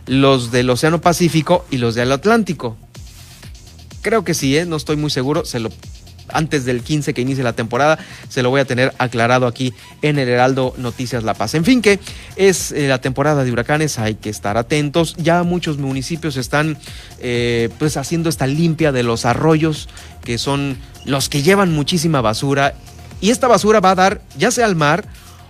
los del Océano Pacífico y los del Atlántico. Creo que sí, ¿eh? no estoy muy seguro, antes del 15 que inicie la temporada. Se lo voy a tener aclarado aquí en el Heraldo Noticias La Paz. En fin, que es eh, la temporada de huracanes, hay que estar atentos. Ya muchos municipios están eh, pues haciendo esta limpia de los arroyos, que son los que llevan muchísima basura. Y esta basura va a dar ya sea al mar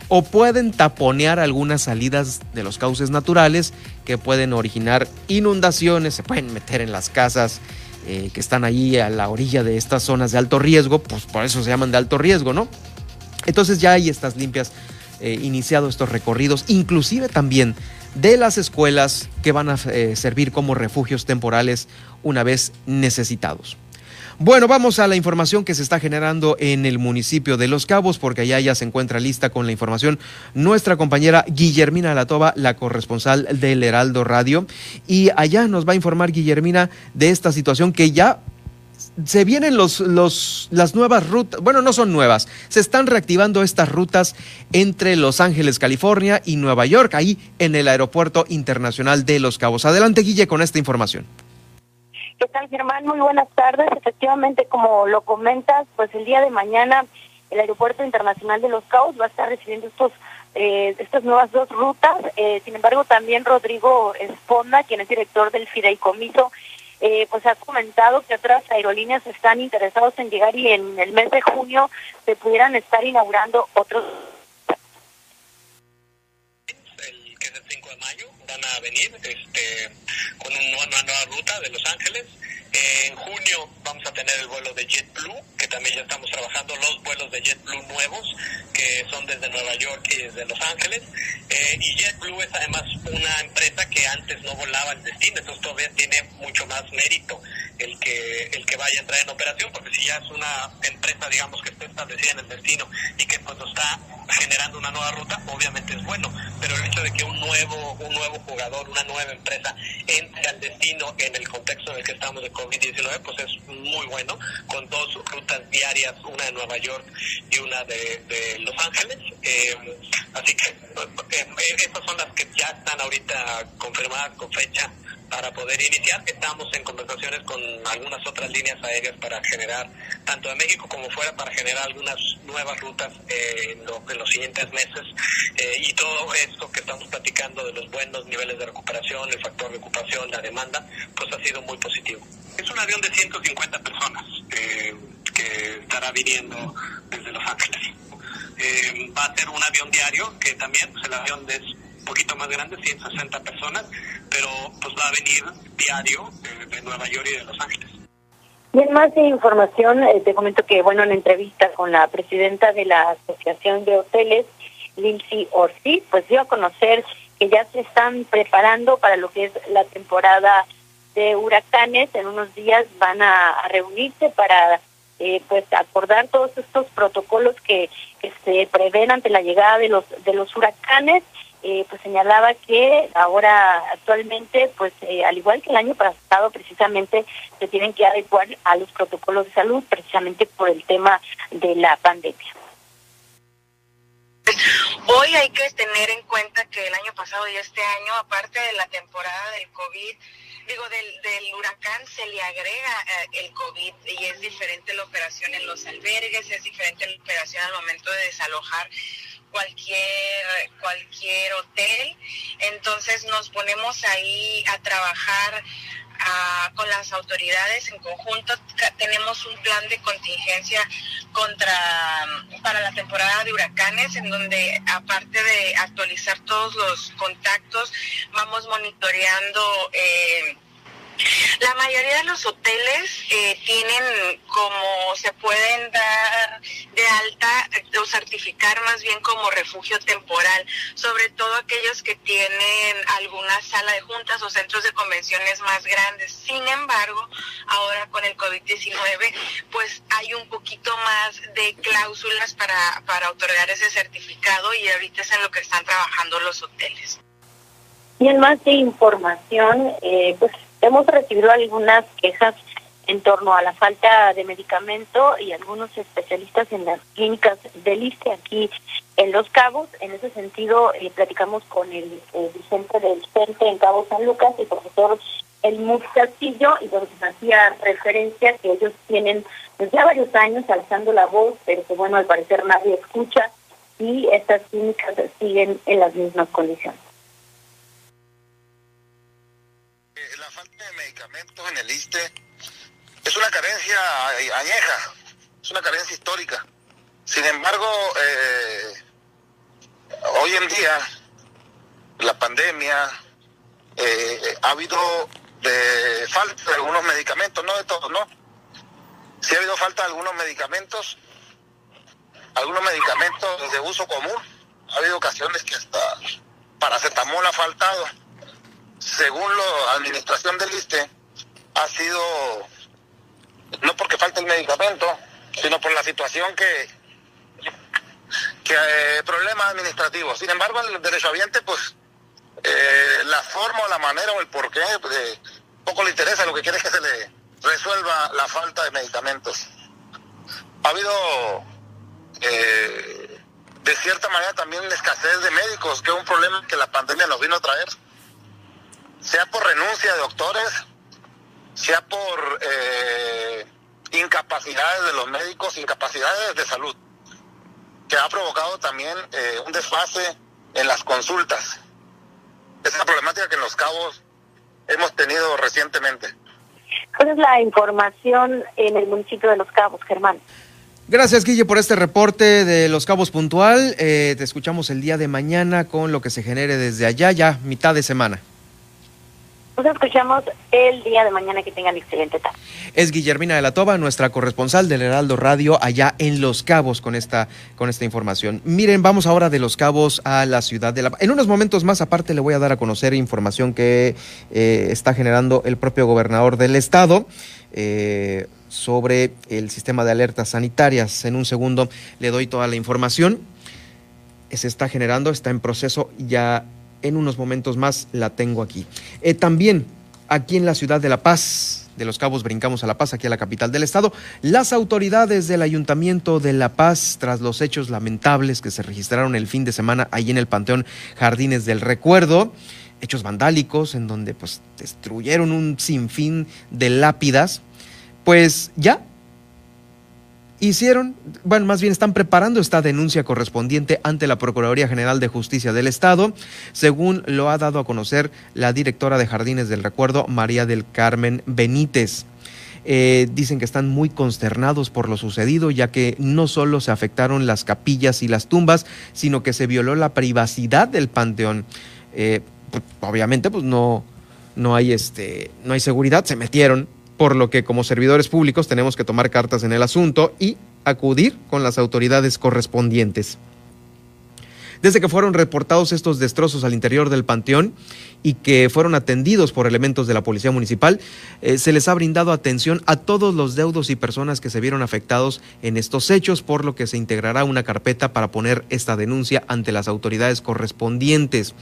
o pueden taponear algunas salidas de los cauces naturales que pueden originar inundaciones, se pueden meter en las casas eh, que están ahí a la orilla de estas zonas de alto riesgo, pues por eso se llaman de alto riesgo, ¿no? Entonces ya hay estas limpias eh, iniciado estos recorridos, inclusive también de las escuelas que van a eh, servir como refugios temporales una vez necesitados. Bueno, vamos a la información que se está generando en el municipio de Los Cabos, porque allá ya se encuentra lista con la información nuestra compañera Guillermina Latova, la corresponsal del Heraldo Radio. Y allá nos va a informar Guillermina de esta situación que ya se vienen los, las nuevas rutas, bueno, no son nuevas, se están reactivando estas rutas entre Los Ángeles, California y Nueva York, ahí en el Aeropuerto Internacional de Los Cabos. Adelante, Guille, con esta información. ¿Qué tal, Germán? Muy buenas tardes. Efectivamente, como lo comentas, pues el día de mañana el Aeropuerto Internacional de Los Cabos va a estar recibiendo estos eh, estas nuevas dos rutas. Eh, sin embargo, también Rodrigo Esponda, quien es director del fideicomiso, eh, pues ha comentado que otras aerolíneas están interesados en llegar y en el mes de junio se pudieran estar inaugurando otros van a venir este, con una nueva ruta de Los Ángeles. en junio vamos a tener el vuelo de JetBlue, que también ya estamos trabajando los vuelos de JetBlue nuevos, que son desde Nueva York y desde Los Ángeles. Eh, y JetBlue es además una empresa que antes no volaba el destino, entonces todavía tiene mucho más mérito el que el que vaya a entrar en operación, porque si ya es una empresa, digamos, que está establecida en el destino y que pues está generando una nueva ruta, obviamente es bueno, pero el hecho de que un nuevo un nuevo jugador, una nueva empresa entre al destino en el contexto en el que estamos de COVID-19, pues es muy bueno, con dos rutas diarias, una de Nueva York y una de, Los Ángeles. Eh, así que eh, eh, estas son las que ya están ahorita confirmadas con fecha para poder iniciar. Estamos en conversaciones con algunas otras líneas aéreas para generar, tanto de México como fuera, para generar algunas nuevas rutas eh, en, lo- en los siguientes meses. Eh, y todo esto que estamos platicando de los buenos niveles de recuperación, el factor de ocupación, la demanda, pues ha sido muy positivo. Es un avión de 150 personas eh, que estará viniendo desde Los Ángeles. Eh, va a ser un avión diario, que también pues, el avión es poquito más grande, 160 personas, pero pues va a venir diario de Nueva York y de Los Ángeles. Y en más de información, eh, te comento que, bueno, en entrevista con la presidenta de la Asociación de Hoteles, Lindsay Ortiz, pues dio a conocer que ya se están preparando para lo que es la temporada de huracanes. En unos días van a, reunirse para eh, pues acordar todos estos protocolos que, que se prevén ante la llegada de los de los huracanes. Eh, pues señalaba que ahora actualmente, pues eh, al igual que el año pasado, precisamente se tienen que adecuar a los protocolos de salud, precisamente por el tema de la pandemia. Hoy hay que tener en cuenta que el año pasado y este año, aparte de la temporada del COVID, digo, del, del huracán, se le agrega eh, el COVID y es diferente la operación en los albergues, es diferente la operación al momento de desalojar cualquier cualquier hotel. Entonces nos ponemos ahí a trabajar ah, con las autoridades en conjunto. Tenemos un plan de contingencia contra para la temporada de huracanes en donde aparte de actualizar todos los contactos vamos monitoreando eh, la mayoría de los hoteles eh, tienen como se pueden dar de alta eh, o certificar más bien como refugio temporal, sobre todo aquellos que tienen alguna sala de juntas o centros de convenciones más grandes. Sin embargo, ahora con el COVID-19, pues hay un poquito más de cláusulas para, para otorgar ese certificado y ahorita es en lo que están trabajando los hoteles. Y en más de información, eh, pues hemos recibido algunas quejas en torno a la falta de medicamento y algunos especialistas en las clínicas del ISTE aquí en Los Cabos. En ese sentido, eh, platicamos con el eh, dirigente del CENTE en Cabo San Lucas, el profesor Elmuz Castillo, y donde nos hacía referencia que ellos tienen pues, ya varios años alzando la voz, pero que bueno, al parecer nadie escucha y estas clínicas siguen en las mismas condiciones. La falta de medicamentos en el ISTE es una carencia añeja, es una carencia histórica. Sin embargo, eh, hoy en día, la pandemia, eh, ha habido de falta de algunos medicamentos, no de todos, no. Sí ha habido falta de algunos medicamentos, algunos medicamentos de uso común. Ha habido ocasiones que hasta paracetamol ha faltado según la administración del ISTE, ha sido no porque falte el medicamento, sino por la situación que, que eh, problemas administrativos. Sin embargo, el derechohabiente, pues, eh, la forma la manera o el porqué, pues, eh, poco le interesa, lo que quiere es que se le resuelva la falta de medicamentos. Ha habido, de cierta manera, también escasez de médicos, que es un problema que la pandemia nos vino a traer sea por renuncia de doctores, sea por eh, incapacidades de los médicos, incapacidades de salud, que ha provocado también eh, un desfase en las consultas. Esa problemática que en Los Cabos hemos tenido recientemente. ¿Cuál es la información en el municipio de Los Cabos, Germán? Gracias, Guille, por este reporte de Los Cabos puntual. Eh, te escuchamos el día de mañana con lo que se genere desde allá, ya mitad de semana. Nos escuchamos el día de mañana. Que tengan excelente tarde. Es Guillermina de la Toba, nuestra corresponsal del Heraldo Radio allá en Los Cabos con esta, con esta información. Miren, vamos ahora de Los Cabos a la ciudad de La. En unos momentos más aparte le voy a dar a conocer información que eh, está generando el propio gobernador del estado. Eh, sobre el sistema de alertas sanitarias. En un segundo le doy toda la información. Se está generando, está en proceso, ya en unos momentos más la tengo aquí. Eh, también aquí en la ciudad de La Paz, de Los Cabos brincamos a La Paz, aquí a la capital del estado, las autoridades del Ayuntamiento de La Paz, tras los hechos lamentables que se registraron el fin de semana ahí en el Panteón Jardines del Recuerdo, hechos vandálicos en donde pues destruyeron un sinfín de lápidas, pues ya hicieron, bueno, más bien están preparando esta denuncia correspondiente ante la Procuraduría General de Justicia del Estado, según lo ha dado a conocer la directora de Jardines del Recuerdo, María del Carmen Benítez. Eh, dicen que están muy consternados por lo sucedido, ya que no solo se afectaron las capillas y las tumbas, sino que se violó la privacidad del panteón. Eh, pues, obviamente, pues no, no hay este, no hay seguridad, se metieron, por lo que como servidores públicos tenemos que tomar cartas en el asunto y acudir con las autoridades correspondientes. Desde que fueron reportados estos destrozos al interior del panteón y que fueron atendidos por elementos de la Policía Municipal, eh, se les ha brindado atención a todos los deudos y personas que se vieron afectados en estos hechos, por lo que se integrará una carpeta para poner esta denuncia ante las autoridades correspondientes.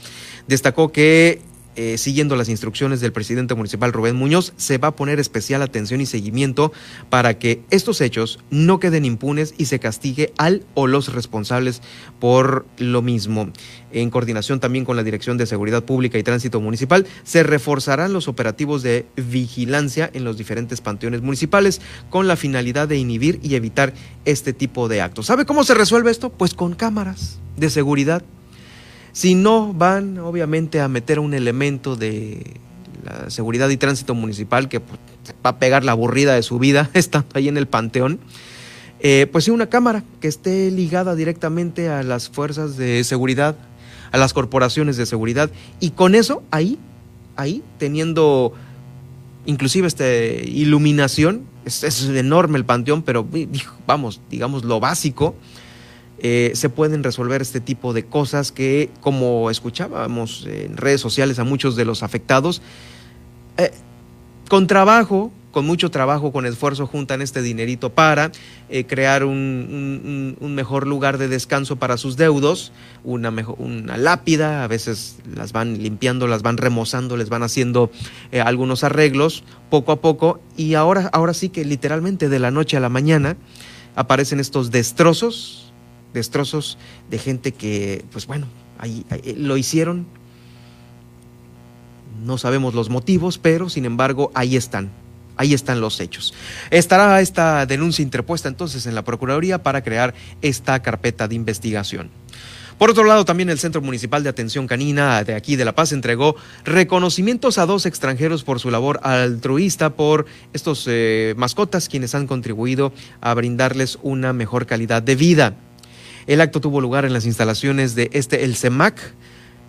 Destacó que eh, siguiendo las instrucciones del presidente municipal Rubén Muñoz, se va a poner especial atención y seguimiento para que estos hechos no queden impunes y se castigue al o los responsables por lo mismo. En coordinación también con la Dirección de Seguridad Pública y Tránsito Municipal, se reforzarán los operativos de vigilancia en los diferentes panteones municipales con la finalidad de inhibir y evitar este tipo de actos. ¿Sabe cómo se resuelve esto? Pues con cámaras de seguridad si no van, obviamente, a meter un elemento de la seguridad y tránsito municipal que pues, va a pegar la aburrida de su vida [LAUGHS] estando ahí en el panteón, eh, pues sí, una cámara que esté ligada directamente a las fuerzas de seguridad, a las corporaciones de seguridad, y con eso, ahí, ahí, teniendo inclusive este, iluminación, es, es enorme el panteón, pero vamos, digamos lo básico, eh, se pueden resolver este tipo de cosas que, como escuchábamos en redes sociales a muchos de los afectados, eh, con trabajo, con mucho trabajo, con esfuerzo, juntan este dinerito para eh, crear un, mejor lugar de descanso para sus deudos, una, mejor, una lápida, a veces las van limpiando, las van remozando, les van haciendo algunos arreglos poco a poco y ahora, ahora sí que literalmente de la noche a la mañana aparecen estos destrozos destrozos de gente que, pues bueno, ahí, lo hicieron. No sabemos los motivos, pero sin embargo ahí están. Ahí están los hechos. Estará esta denuncia interpuesta entonces en la Procuraduría para crear esta carpeta de investigación. Por otro lado, también el Centro Municipal de Atención Canina de aquí de La Paz entregó reconocimientos a dos extranjeros por su labor altruista por estos eh, mascotas, quienes han contribuido a brindarles una mejor calidad de vida. El acto tuvo lugar en las instalaciones de este El CEMAC,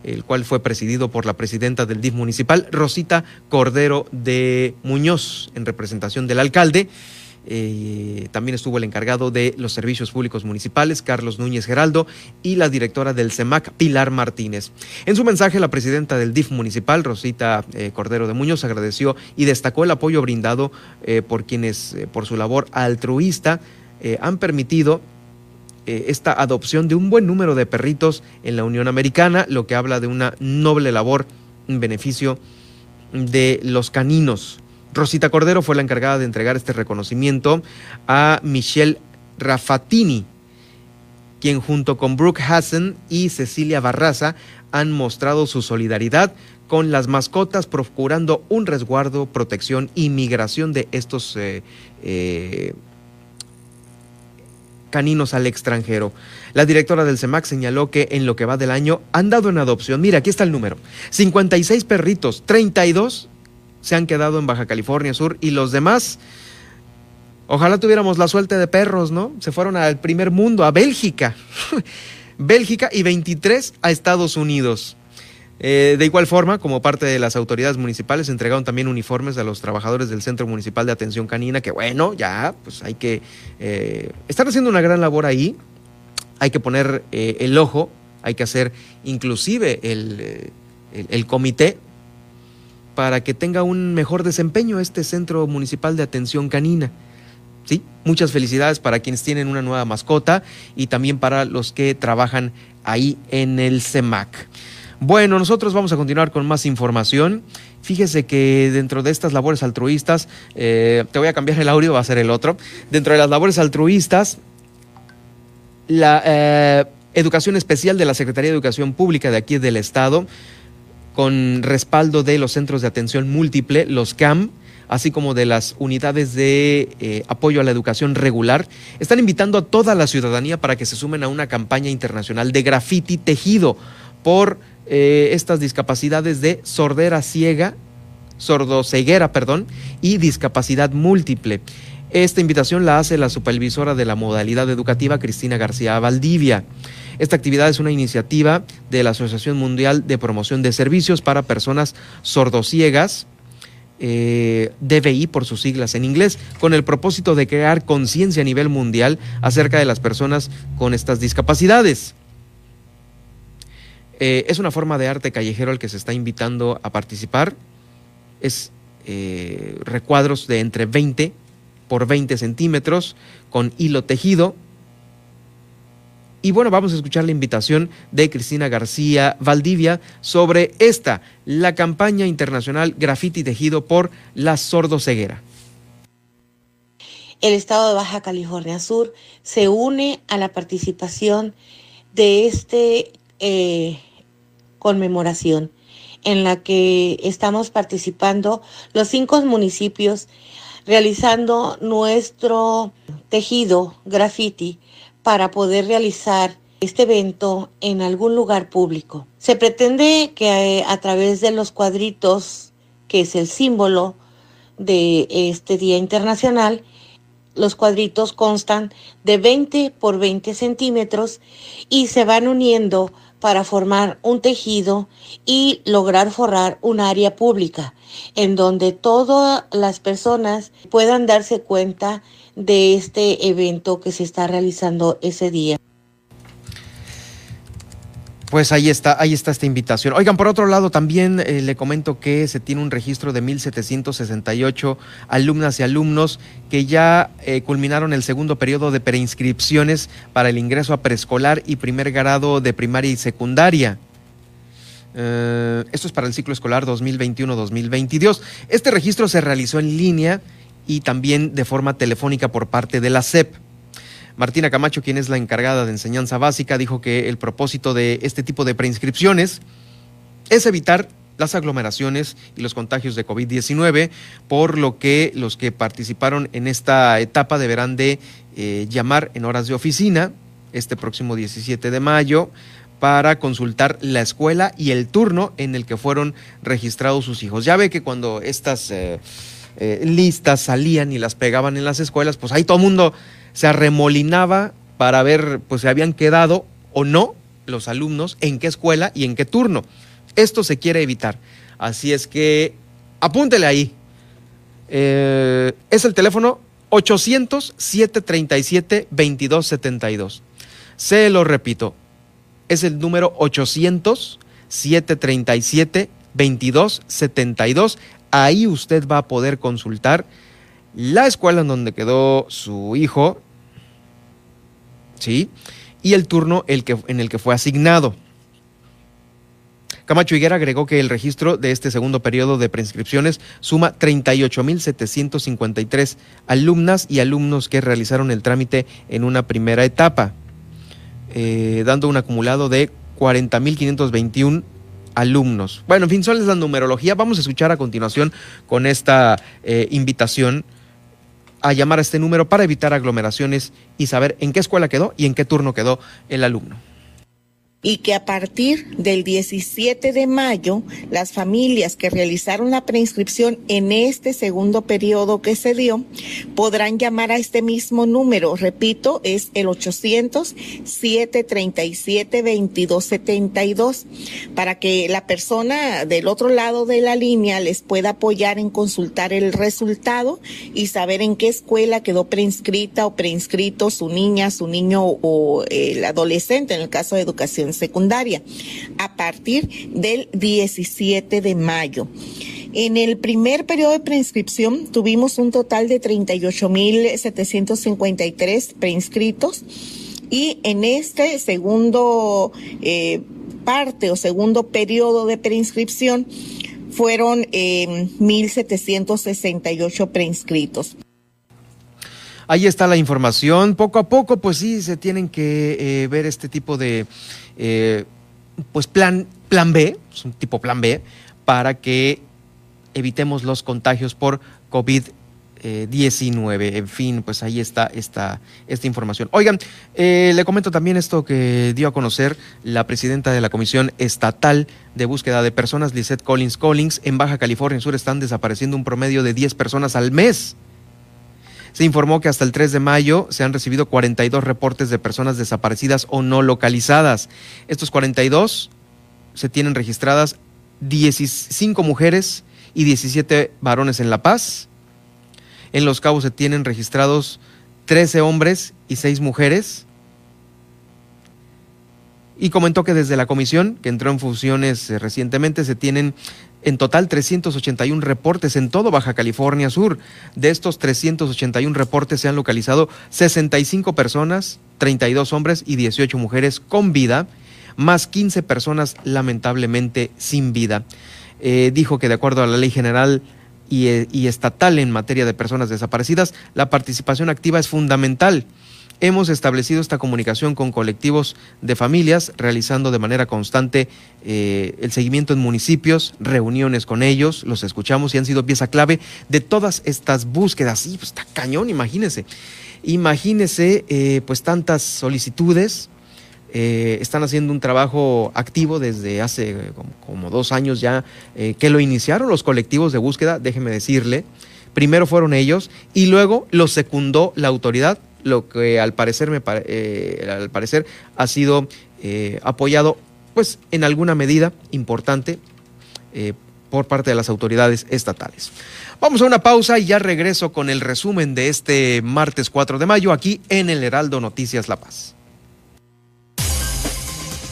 el cual fue presidido por la presidenta del DIF municipal, Rosita Cordero de Muñoz, en representación del alcalde. Eh, también estuvo el encargado de los servicios públicos municipales, Carlos Núñez Geraldo, y la directora del CEMAC, Pilar Martínez. En su mensaje, la presidenta del DIF municipal, Rosita eh, Cordero de Muñoz, agradeció y destacó el apoyo brindado eh, por quienes, por su labor altruista, han permitido eh, esta adopción de un buen número de perritos en la Unión Americana, lo que habla de una noble labor en beneficio de los caninos. Rosita Cordero fue la encargada de entregar este reconocimiento a Michelle Raffatini, quien junto con Brooke Hassan y Cecilia Barraza han mostrado su solidaridad con las mascotas, procurando un resguardo, protección y migración de estos eh, eh, caninos al extranjero. La directora del CEMAC señaló que en lo que va del año han dado en adopción, mira, aquí está el número, 56 perritos, 32 se han quedado en Baja California Sur y los demás, ojalá tuviéramos la suerte de perros, ¿no? Se fueron al primer mundo, a Bélgica. [LAUGHS] Bélgica y 23 a Estados Unidos. Eh, de igual forma, como parte de las autoridades municipales, entregaron también uniformes a los trabajadores del Centro Municipal de Atención Canina, que bueno, ya, pues hay que... Eh, están haciendo una gran labor ahí, hay que poner eh, el ojo, hay que hacer inclusive el, el, comité para que tenga un mejor desempeño este Centro Municipal de Atención Canina. ¿Sí? Muchas felicidades para quienes tienen una nueva mascota y también para los que trabajan ahí en el CEMAC. Bueno, nosotros vamos a continuar con más información. Fíjese que dentro de estas labores altruistas, eh, te voy a cambiar el audio, va a ser el otro. Dentro de las labores altruistas, la eh, educación especial de la Secretaría de Educación Pública de aquí del Estado con respaldo de los centros de atención múltiple, los CAM, así como de las unidades de eh, apoyo a la educación regular, están invitando a toda la ciudadanía para que se sumen a una campaña internacional de graffiti tejido por eh, estas discapacidades de sordera ciega, sordoceguera, perdón, y discapacidad múltiple. Esta invitación la hace la supervisora de la modalidad educativa, Cristina García Valdivia. Esta actividad es una iniciativa de la Asociación Mundial de Promoción de Servicios para Personas Sordociegas, eh, DBI por sus siglas en inglés, con el propósito de crear conciencia a nivel mundial acerca de las personas con estas discapacidades. Eh, es una forma de arte callejero al que se está invitando a participar. Es eh, recuadros de entre 20 por 20 centímetros con hilo tejido. Y bueno, vamos a escuchar la invitación de Cristina García Valdivia sobre esta, la campaña internacional Graffiti Tejido por la sordoceguera. El Estado de Baja California Sur se une a la participación de este eh, conmemoración en la que estamos participando los cinco municipios realizando nuestro tejido graffiti para poder realizar este evento en algún lugar público. Se pretende que eh, a través de los cuadritos, que es el símbolo de este Día Internacional, los cuadritos constan de 20 por 20 centímetros y se van uniendo para formar un tejido y lograr forrar un área pública en donde todas las personas puedan darse cuenta de este evento que se está realizando ese día. Pues ahí está, ahí está esta invitación. Oigan, por otro lado, también eh, le comento que se tiene un registro de 1.768 alumnas y alumnos que ya eh, culminaron el segundo periodo de preinscripciones para el ingreso a preescolar y primer grado de primaria y secundaria. Eh, esto es para el ciclo escolar 2021-2022. Este registro se realizó en línea y también de forma telefónica por parte de la SEP. Martina Camacho, quien es la encargada de enseñanza básica, dijo que el propósito de este tipo de preinscripciones es evitar las aglomeraciones y los contagios de COVID-19, por lo que los que participaron en esta etapa deberán de eh, llamar en horas de oficina este próximo 17 de mayo para consultar la escuela y el turno en el que fueron registrados sus hijos. Ya ve que cuando estas eh, eh, listas salían y las pegaban en las escuelas, pues ahí todo el mundo se arremolinaba para ver pues si habían quedado o no los alumnos, en qué escuela y en qué turno. Esto se quiere evitar. Así es que apúntele ahí. Eh, es el teléfono 800-737-2272. Se lo repito, es el número 800-737-2272. Ahí usted va a poder consultar la escuela en donde quedó su hijo, ¿sí? Y el turno el que, en el que fue asignado. Camacho Higuera agregó que el registro de este segundo periodo de preinscripciones suma 38.753 alumnas y alumnos que realizaron el trámite en una primera etapa, eh, dando un acumulado de 40.521 alumnos. Bueno, en fin, son la numerología. Vamos a escuchar a continuación con esta eh, invitación a llamar a este número para evitar aglomeraciones y saber en qué escuela quedó y en qué turno quedó el alumno y que a partir del 17 de mayo las familias que realizaron la preinscripción en este segundo periodo que se dio podrán llamar a este mismo número. Repito, es el 800-737-2272 para que la persona del otro lado de la línea les pueda apoyar en consultar el resultado y saber en qué escuela quedó preinscrita o preinscrito su niña, su niño o el adolescente en el caso de educación secundaria a partir del 17 de mayo. En el primer periodo de preinscripción tuvimos un total de 38.753 preinscritos y en este segundo eh, parte o segundo periodo de preinscripción fueron 1.768 eh, preinscritos. Ahí está la información. Poco a poco, pues sí, se tienen que eh, ver este tipo de eh, pues plan, plan B, es un tipo plan B, para que evitemos los contagios por COVID-19. 19. En fin, pues ahí está esta, esta información. Oigan, eh, le comento también esto que dio a conocer la presidenta de la Comisión Estatal de Búsqueda de Personas, Lisette Collins Collins. En Baja California Sur están desapareciendo un promedio de 10 personas al mes. Se informó que hasta el 3 de mayo se han recibido 42 reportes de personas desaparecidas o no localizadas. Estos 42 se tienen registradas 15 mujeres y 17 varones en La Paz. En Los Cabos se tienen registrados 13 hombres y 6 mujeres. Y comentó que desde la comisión, que entró en funciones eh, recientemente, se tienen en total 381 reportes en todo Baja California Sur. De estos 381 reportes se han localizado 65 personas, 32 hombres y 18 mujeres con vida, más 15 personas lamentablemente sin vida. Eh, dijo que de acuerdo a la ley general eh, y estatal en materia de personas desaparecidas, la participación activa es fundamental. Hemos establecido esta comunicación con colectivos de familias, realizando de manera constante eh, el seguimiento en municipios, reuniones con ellos, los escuchamos y han sido pieza clave de todas estas búsquedas. Sí, pues está cañón, imagínense. Imagínense, eh, pues tantas solicitudes, eh, están haciendo un trabajo activo desde hace como, dos años ya que lo iniciaron los colectivos de búsqueda, déjeme decirle. Primero fueron ellos y luego lo secundó la autoridad, lo que al parecer, me, eh, al parecer ha sido apoyado pues en alguna medida importante por parte de las autoridades estatales. Vamos a una pausa y ya regreso con el resumen de este martes 4 de mayo aquí en el Heraldo Noticias La Paz.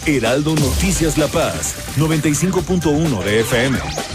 Heraldo Noticias La Paz, 95.1 de FM.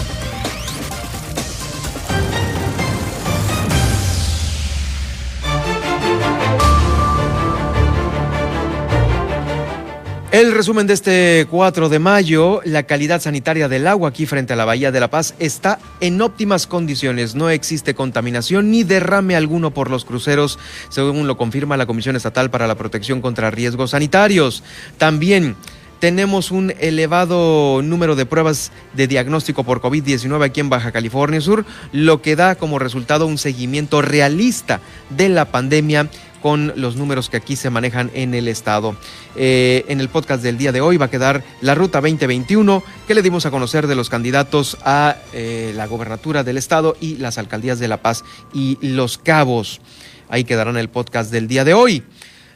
El resumen de este 4 de mayo, la calidad sanitaria del agua aquí frente a la Bahía de la Paz está en óptimas condiciones. No existe contaminación ni derrame alguno por los cruceros, según lo confirma la Comisión Estatal para la Protección contra Riesgos Sanitarios. También tenemos un elevado número de pruebas de diagnóstico por COVID-19 aquí en Baja California Sur, lo que da como resultado un seguimiento realista de la pandemia con los números que aquí se manejan en el estado. Eh, en el podcast del día de hoy va a quedar la ruta 2021 que le dimos a conocer de los candidatos a eh, la gobernatura del estado y las alcaldías de La Paz y Los Cabos. Ahí quedarán el podcast del día de hoy.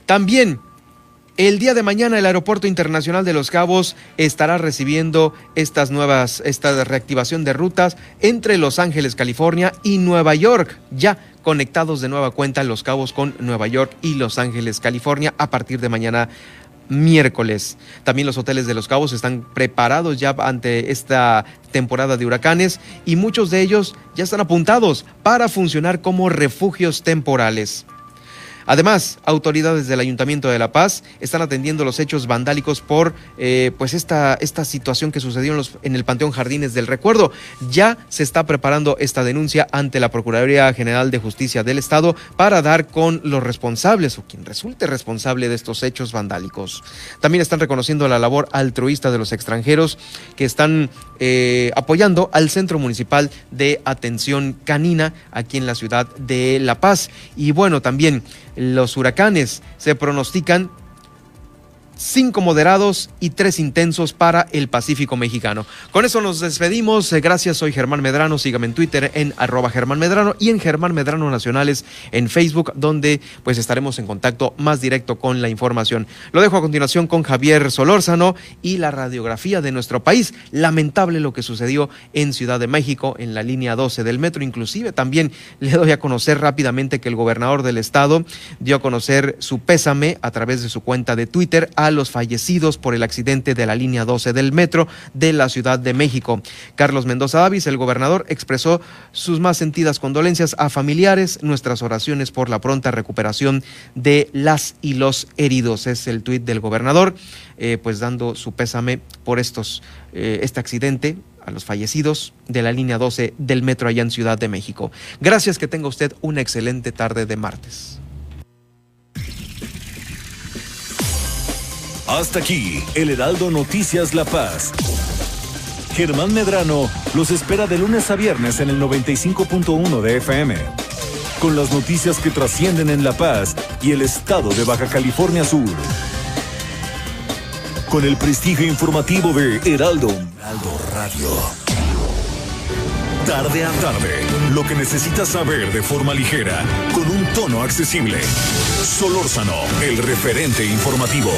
También el día de mañana el Aeropuerto Internacional de Los Cabos estará recibiendo estas nuevas, esta reactivación de rutas entre Los Ángeles, California y Nueva York, ya conectados de nueva cuenta Los Cabos con Nueva York y Los Ángeles, California, a partir de mañana miércoles. También los hoteles de Los Cabos están preparados ya ante esta temporada de huracanes y muchos de ellos ya están apuntados para funcionar como refugios temporales. Además, autoridades del Ayuntamiento de La Paz están atendiendo los hechos vandálicos por eh, pues esta, esta situación que sucedió en, el Panteón Jardines del Recuerdo. Ya se está preparando esta denuncia ante la Procuraduría General de Justicia del Estado para dar con los responsables o quien resulte responsable de estos hechos vandálicos. También están reconociendo la labor altruista de los extranjeros que están eh, apoyando al Centro Municipal de Atención Canina aquí en la ciudad de La Paz. Y bueno, también los huracanes. Se pronostican cinco moderados y tres intensos para el Pacífico mexicano. Con eso nos despedimos. Eh, gracias, soy Germán Medrano. Sígame en Twitter en arroba Germán Medrano y en Germán Medrano Nacionales en Facebook, donde pues estaremos en contacto más directo con la información. Lo dejo a continuación con Javier Solórzano y la radiografía de nuestro país. Lamentable lo que sucedió en Ciudad de México, en la línea 12 del metro. Inclusive también le doy a conocer rápidamente que el gobernador del estado dio a conocer su pésame a través de su cuenta de Twitter a los fallecidos por el accidente de la línea 12 del metro de la Ciudad de México. Carlos Mendoza Davis, el gobernador, expresó sus más sentidas condolencias a familiares, nuestras oraciones por la pronta recuperación de las y los heridos. Es el tuit del gobernador, eh, pues dando su pésame por estos, eh, este accidente a los fallecidos de la línea 12 del metro allá en Ciudad de México. Gracias, que tenga usted una excelente tarde de martes. Hasta aquí, el Heraldo Noticias La Paz. Germán Medrano los espera de lunes a viernes en el 95.1 de FM. Con las noticias que trascienden en La Paz y el estado de Baja California Sur. Con el prestigio informativo de Heraldo, Heraldo Radio. Tarde a tarde, lo que necesitas saber de forma ligera, con un tono accesible. Solórzano, el referente informativo.